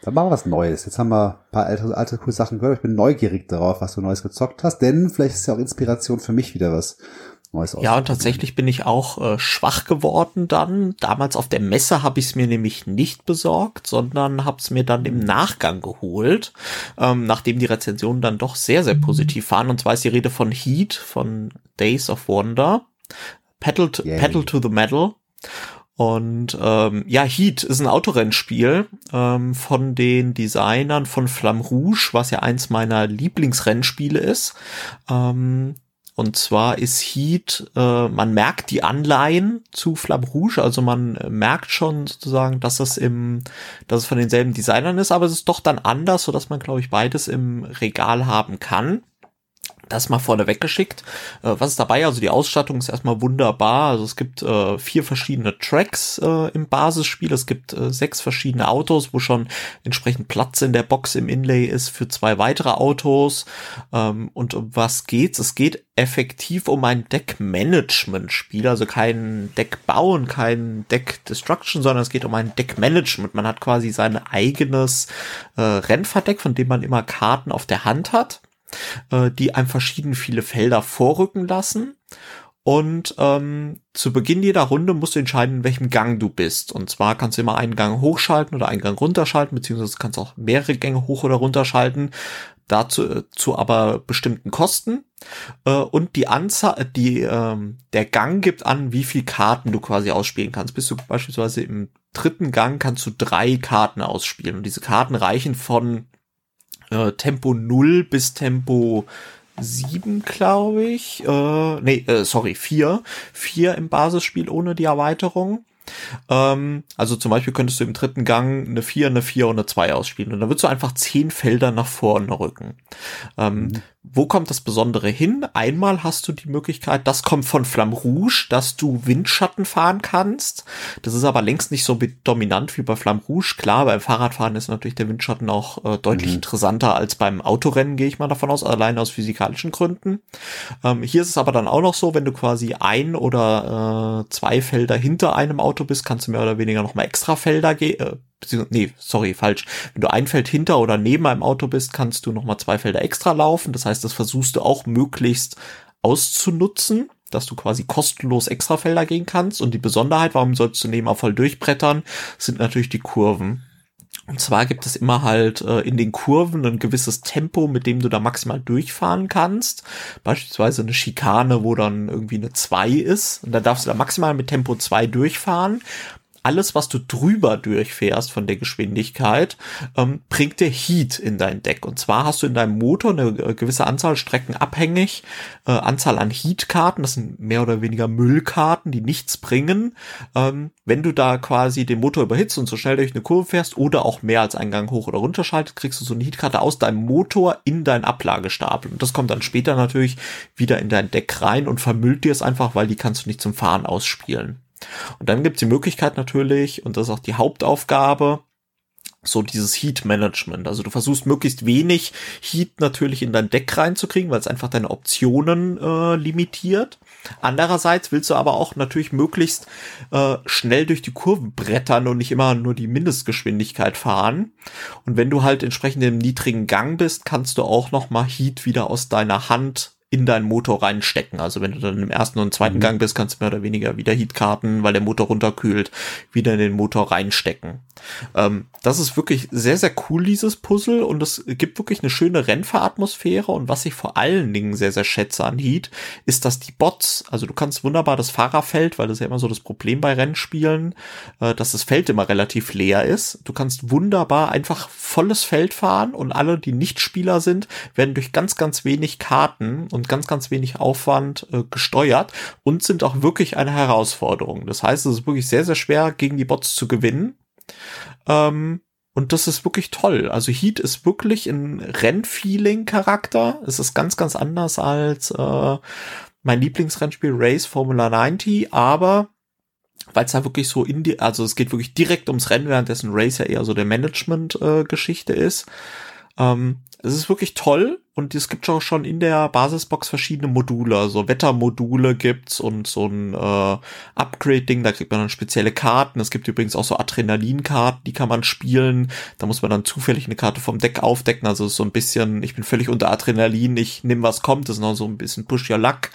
Dann machen wir was Neues. Jetzt haben wir ein paar alte, alte coole Sachen gehört. Ich bin neugierig darauf, was du Neues gezockt hast, denn vielleicht ist ja auch Inspiration für mich wieder was Neues Ja, und tatsächlich bin ich auch äh, schwach geworden dann. Damals auf der Messe habe ich es mir nämlich nicht besorgt, sondern habe es mir dann im Nachgang geholt, ähm, nachdem die Rezensionen dann doch sehr, sehr positiv waren. Und zwar ist die Rede von Heat, von Days of Wonder. Pedal to, Pedal to the Metal. Und ähm, ja, Heat ist ein Autorennspiel ähm, von den Designern von Flamme Rouge, was ja eins meiner Lieblingsrennspiele ist. Ähm, und zwar ist Heat, äh, man merkt die Anleihen zu Flamme Rouge, also man merkt schon sozusagen, dass es im, dass es von denselben Designern ist, aber es ist doch dann anders, so dass man, glaube ich, beides im Regal haben kann. Das mal vorne weggeschickt. Äh, was ist dabei? Also die Ausstattung ist erstmal wunderbar. Also es gibt äh, vier verschiedene Tracks äh, im Basisspiel. Es gibt äh, sechs verschiedene Autos, wo schon entsprechend Platz in der Box im Inlay ist für zwei weitere Autos. Ähm, und um was geht's? Es geht effektiv um ein Deck-Management-Spiel. Also kein Deck bauen, kein Deck-Destruction, sondern es geht um ein Deck-Management. Man hat quasi sein eigenes äh, Rennverdeck, von dem man immer Karten auf der Hand hat äh, die einem verschieden viele Felder vorrücken lassen. Und ähm, zu Beginn jeder Runde musst du entscheiden, in welchem Gang du bist. Und zwar kannst du immer einen Gang hochschalten oder einen Gang runterschalten, beziehungsweise kannst auch mehrere Gänge hoch oder runterschalten. Dazu äh, zu aber bestimmten Kosten. Äh, und die Anzahl, die, ähm, der Gang gibt an, wie viel Karten du quasi ausspielen kannst. Bist du beispielsweise im dritten Gang, kannst du drei Karten ausspielen. Und diese Karten reichen von äh, Tempo 0 bis Tempo 7, glaube ich. Äh, nee, äh, sorry, 4. 4 im Basisspiel ohne die Erweiterung. Ähm, also zum Beispiel könntest du im dritten Gang eine 4, eine 4 und eine 2 ausspielen. Und dann würdest du einfach 10 Felder nach vorne rücken. Ähm, mhm. Wo kommt das Besondere hin? Einmal hast du die Möglichkeit, das kommt von Flamme Rouge, dass du Windschatten fahren kannst. Das ist aber längst nicht so dominant wie bei Flamme Rouge. Klar, beim Fahrradfahren ist natürlich der Windschatten auch äh, deutlich mhm. interessanter als beim Autorennen, gehe ich mal davon aus, allein aus physikalischen Gründen. Ähm, hier ist es aber dann auch noch so, wenn du quasi ein oder äh, zwei Felder hinter einem Auto bist, kannst du mehr oder weniger noch mal extra Felder gehen. Äh, nee, sorry, falsch. Wenn du ein Feld hinter oder neben einem Auto bist, kannst du noch mal zwei Felder extra laufen. Das heißt, das versuchst du auch möglichst auszunutzen, dass du quasi kostenlos Extrafelder gehen kannst. Und die Besonderheit, warum sollst du neben auch voll durchbrettern, sind natürlich die Kurven. Und zwar gibt es immer halt äh, in den Kurven ein gewisses Tempo, mit dem du da maximal durchfahren kannst. Beispielsweise eine Schikane, wo dann irgendwie eine 2 ist. Und da darfst du da maximal mit Tempo 2 durchfahren alles, was du drüber durchfährst von der Geschwindigkeit, ähm, bringt dir Heat in dein Deck. Und zwar hast du in deinem Motor eine äh, gewisse Anzahl Strecken abhängig, äh, Anzahl an Heat-Karten, das sind mehr oder weniger Müllkarten, die nichts bringen. Ähm, wenn du da quasi den Motor überhitzt und so schnell durch eine Kurve fährst oder auch mehr als einen Gang hoch oder runter schaltet, kriegst du so eine Heat-Karte aus deinem Motor in dein Ablagestapel. Und das kommt dann später natürlich wieder in dein Deck rein und vermüllt dir es einfach, weil die kannst du nicht zum Fahren ausspielen. Und dann gibt es die Möglichkeit natürlich, und das ist auch die Hauptaufgabe, so dieses Heat Management. Also du versuchst möglichst wenig Heat natürlich in dein Deck reinzukriegen, weil es einfach deine Optionen äh, limitiert. Andererseits willst du aber auch natürlich möglichst äh, schnell durch die Kurven brettern und nicht immer nur die Mindestgeschwindigkeit fahren. Und wenn du halt entsprechend im niedrigen Gang bist, kannst du auch noch mal Heat wieder aus deiner Hand in deinen Motor reinstecken. Also wenn du dann im ersten und zweiten mhm. Gang bist, kannst du mehr oder weniger wieder Heatkarten, weil der Motor runterkühlt, wieder in den Motor reinstecken. Ähm, das ist wirklich sehr, sehr cool, dieses Puzzle, und es gibt wirklich eine schöne Rennfahratmosphäre. Und was ich vor allen Dingen sehr, sehr schätze an Heat, ist, dass die Bots, also du kannst wunderbar das Fahrerfeld, weil das ist ja immer so das Problem bei Rennspielen, äh, dass das Feld immer relativ leer ist. Du kannst wunderbar einfach volles Feld fahren und alle, die nicht Spieler sind, werden durch ganz, ganz wenig Karten und und ganz, ganz wenig Aufwand äh, gesteuert und sind auch wirklich eine Herausforderung. Das heißt, es ist wirklich sehr, sehr schwer, gegen die Bots zu gewinnen. Ähm, und das ist wirklich toll. Also Heat ist wirklich ein Rennfeeling-Charakter. Es ist ganz, ganz anders als äh, mein Lieblingsrennspiel Race Formula 90, aber weil es da wirklich so in die, also es geht wirklich direkt ums Rennen, währenddessen Race ja eher so der Management-Geschichte äh, ist. Ähm, es ist wirklich toll und es gibt auch schon in der Basisbox verschiedene Module. Also Wettermodule gibt's und so ein äh, Upgrade-Ding, da kriegt man dann spezielle Karten. Es gibt übrigens auch so Adrenalinkarten, die kann man spielen. Da muss man dann zufällig eine Karte vom Deck aufdecken. Also so ein bisschen, ich bin völlig unter Adrenalin, ich nehme was kommt, das ist noch so ein bisschen Push Your Luck.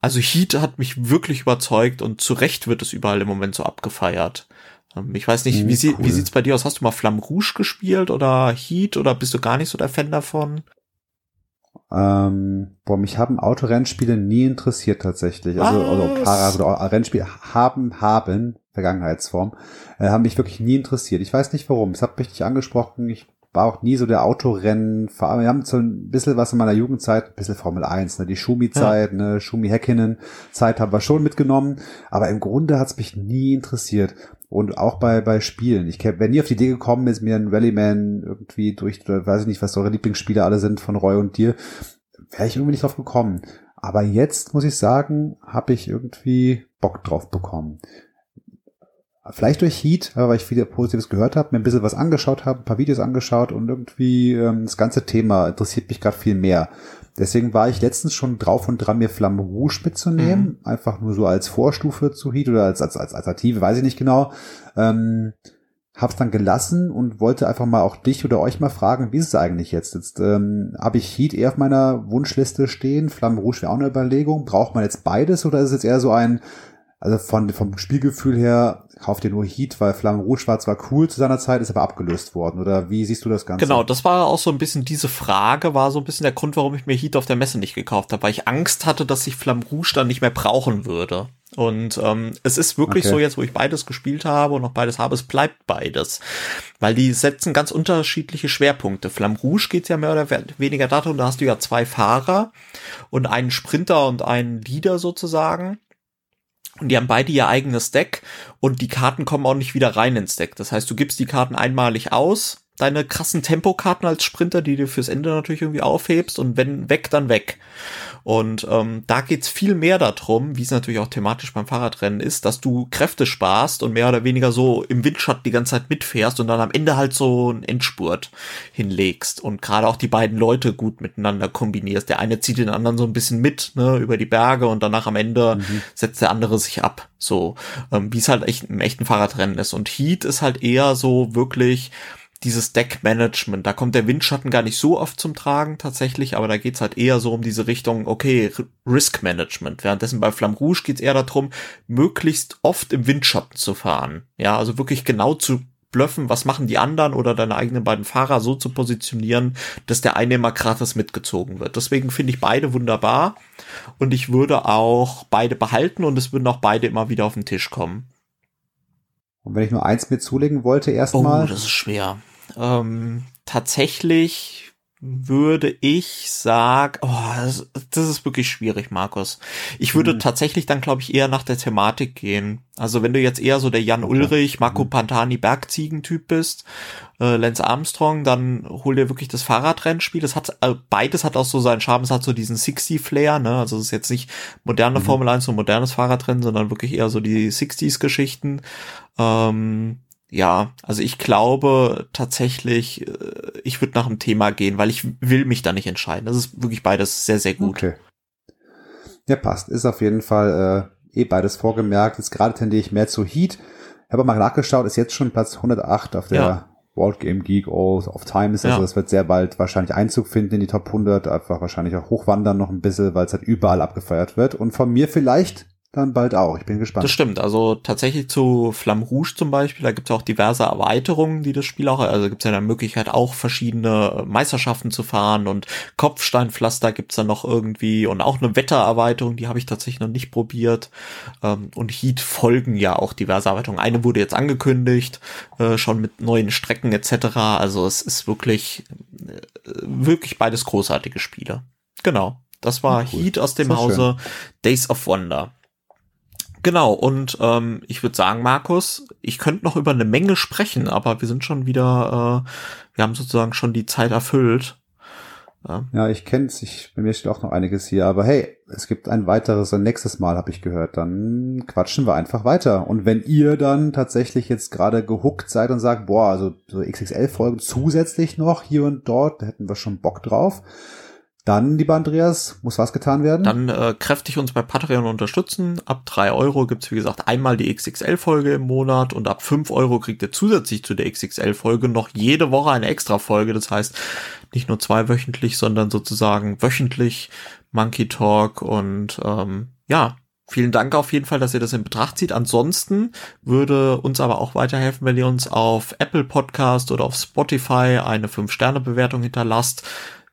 Also Heat hat mich wirklich überzeugt und zu Recht wird es überall im Moment so abgefeiert. Ähm, ich weiß nicht, wie, sie, cool. wie sieht's bei dir aus? Hast du mal Flamme Rouge gespielt oder Heat oder bist du gar nicht so der Fan davon? Ähm, boah, mich haben Autorennspiele nie interessiert tatsächlich. Also, also also Rennspiele haben, haben, Vergangenheitsform, äh, haben mich wirklich nie interessiert. Ich weiß nicht warum. Es hat mich nicht angesprochen. Ich war auch nie so der Autorennen. Wir haben so ein bisschen was in meiner Jugendzeit, ein bisschen Formel 1, ne, die Schumi-Zeit, ja. ne, Schumi-Häkkinen-Zeit haben wir schon mitgenommen. Aber im Grunde hat's mich nie interessiert. Und auch bei, bei Spielen. Ich wäre nie auf die Idee gekommen, ist mir ein Rallyman irgendwie durch, weiß ich nicht, was eure Lieblingsspiele alle sind von Roy und dir, wäre ich irgendwie nicht drauf gekommen. Aber jetzt muss ich sagen, habe ich irgendwie Bock drauf bekommen. Vielleicht durch Heat, weil ich viel Positives gehört habe, mir ein bisschen was angeschaut habe, ein paar Videos angeschaut und irgendwie ähm, das ganze Thema interessiert mich gerade viel mehr. Deswegen war ich letztens schon drauf und dran, mir Flamme Rouge mitzunehmen. Mhm. Einfach nur so als Vorstufe zu Heat oder als, als, als Alternative, weiß ich nicht genau. Ähm, hab's dann gelassen und wollte einfach mal auch dich oder euch mal fragen, wie ist es eigentlich jetzt? Jetzt ähm, habe ich Heat eher auf meiner Wunschliste stehen, Flamme Rouge wäre auch eine Überlegung. Braucht man jetzt beides oder ist es jetzt eher so ein, also von, vom Spielgefühl her, kauft ihr nur Heat, weil Flamme Rouge war zwar cool zu seiner Zeit, ist aber abgelöst worden. Oder wie siehst du das Ganze? Genau, das war auch so ein bisschen diese Frage, war so ein bisschen der Grund, warum ich mir Heat auf der Messe nicht gekauft habe, weil ich Angst hatte, dass ich Flamme Rouge dann nicht mehr brauchen würde. Und ähm, es ist wirklich okay. so jetzt, wo ich beides gespielt habe und noch beides habe, es bleibt beides. Weil die setzen ganz unterschiedliche Schwerpunkte. Flamme Rouge geht ja mehr oder weniger darum, da hast du ja zwei Fahrer und einen Sprinter und einen Leader sozusagen. Und die haben beide ihr eigenes Deck und die Karten kommen auch nicht wieder rein ins Deck. Das heißt, du gibst die Karten einmalig aus, deine krassen Tempokarten als Sprinter, die du fürs Ende natürlich irgendwie aufhebst und wenn weg, dann weg. Und ähm, da geht's viel mehr darum, wie es natürlich auch thematisch beim Fahrradrennen ist, dass du Kräfte sparst und mehr oder weniger so im Windschatten die ganze Zeit mitfährst und dann am Ende halt so einen Endspurt hinlegst und gerade auch die beiden Leute gut miteinander kombinierst. Der eine zieht den anderen so ein bisschen mit ne, über die Berge und danach am Ende mhm. setzt der andere sich ab. So, ähm, wie es halt echt im echten Fahrradrennen ist. Und Heat ist halt eher so wirklich dieses Deckmanagement. Da kommt der Windschatten gar nicht so oft zum Tragen tatsächlich, aber da geht's halt eher so um diese Richtung, okay, Risk Management. Währenddessen bei Flamme Rouge geht's eher darum, möglichst oft im Windschatten zu fahren. Ja, also wirklich genau zu blöffen, was machen die anderen oder deine eigenen beiden Fahrer so zu positionieren, dass der eine immer gratis mitgezogen wird. Deswegen finde ich beide wunderbar und ich würde auch beide behalten und es würden auch beide immer wieder auf den Tisch kommen. Und wenn ich nur eins mir zulegen wollte, erstmal. Oh, das ist schwer. Ähm, tatsächlich würde ich sagen, oh, das, das, ist wirklich schwierig, Markus. Ich würde mhm. tatsächlich dann, glaube ich, eher nach der Thematik gehen. Also wenn du jetzt eher so der Jan. Ulrich, Marco mhm. Pantani Bergziegentyp bist, äh, Lance Armstrong, dann hol dir wirklich das Fahrradrennspiel. Das hat äh, beides hat auch so seinen Charme. Es hat so diesen 60 Flair, ne? Also es ist jetzt nicht moderne mhm. Formel 1 und modernes Fahrradrennen, sondern wirklich eher so die 60s Geschichten. Ähm, ja, also ich glaube tatsächlich, äh, ich würde nach dem Thema gehen, weil ich will mich da nicht entscheiden. Das ist wirklich beides sehr, sehr gut. Okay. Ja, passt. Ist auf jeden Fall äh, eh beides vorgemerkt. Jetzt gerade tendiere ich mehr zu Heat. Ich habe mal nachgeschaut, ist jetzt schon Platz 108 auf der ja. World Game Geek All of Times. Also ja. das wird sehr bald wahrscheinlich Einzug finden in die Top 100. Einfach wahrscheinlich auch hochwandern noch ein bisschen, weil es halt überall abgefeiert wird. Und von mir vielleicht dann bald auch. Ich bin gespannt. Das stimmt. Also tatsächlich zu Flamme Rouge zum Beispiel, da gibt es auch diverse Erweiterungen, die das Spiel auch, also gibt es ja eine Möglichkeit auch verschiedene Meisterschaften zu fahren und Kopfsteinpflaster gibt's da noch irgendwie und auch eine Wettererweiterung, die habe ich tatsächlich noch nicht probiert. Ähm, und Heat folgen ja auch diverse Erweiterungen. Eine wurde jetzt angekündigt, äh, schon mit neuen Strecken etc. Also es ist wirklich, äh, wirklich beides großartige Spiele. Genau. Das war cool. Heat aus dem Hause schön. Days of Wonder. Genau, und ähm, ich würde sagen, Markus, ich könnte noch über eine Menge sprechen, aber wir sind schon wieder, äh, wir haben sozusagen schon die Zeit erfüllt. Ja, ja ich kenn's, ich, bei mir steht auch noch einiges hier, aber hey, es gibt ein weiteres, ein nächstes Mal, habe ich gehört, dann quatschen wir einfach weiter. Und wenn ihr dann tatsächlich jetzt gerade gehuckt seid und sagt, boah, also so XXL-Folgen zusätzlich noch hier und dort, da hätten wir schon Bock drauf, dann, lieber Andreas, muss was getan werden? Dann äh, kräftig uns bei Patreon unterstützen. Ab drei Euro gibt's wie gesagt, einmal die XXL-Folge im Monat und ab fünf Euro kriegt ihr zusätzlich zu der XXL-Folge noch jede Woche eine Extra-Folge. Das heißt, nicht nur zweiwöchentlich, sondern sozusagen wöchentlich Monkey Talk und ähm, ja, Vielen Dank auf jeden Fall, dass ihr das in Betracht zieht. Ansonsten würde uns aber auch weiterhelfen, wenn ihr uns auf Apple Podcast oder auf Spotify eine 5-Sterne-Bewertung hinterlasst.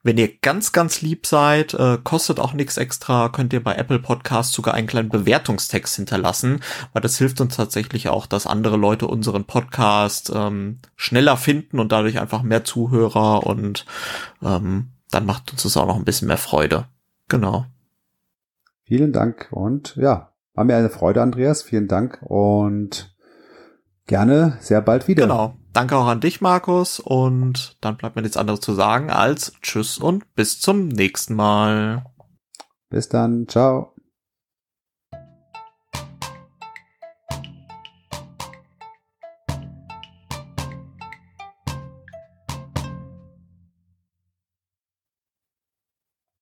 Wenn ihr ganz, ganz lieb seid, äh, kostet auch nichts extra, könnt ihr bei Apple Podcasts sogar einen kleinen Bewertungstext hinterlassen, weil das hilft uns tatsächlich auch, dass andere Leute unseren Podcast ähm, schneller finden und dadurch einfach mehr Zuhörer und ähm, dann macht uns das auch noch ein bisschen mehr Freude. Genau. Vielen Dank und ja, war mir eine Freude, Andreas. Vielen Dank und gerne sehr bald wieder. Genau. Danke auch an dich, Markus. Und dann bleibt mir nichts anderes zu sagen als Tschüss und bis zum nächsten Mal. Bis dann. Ciao.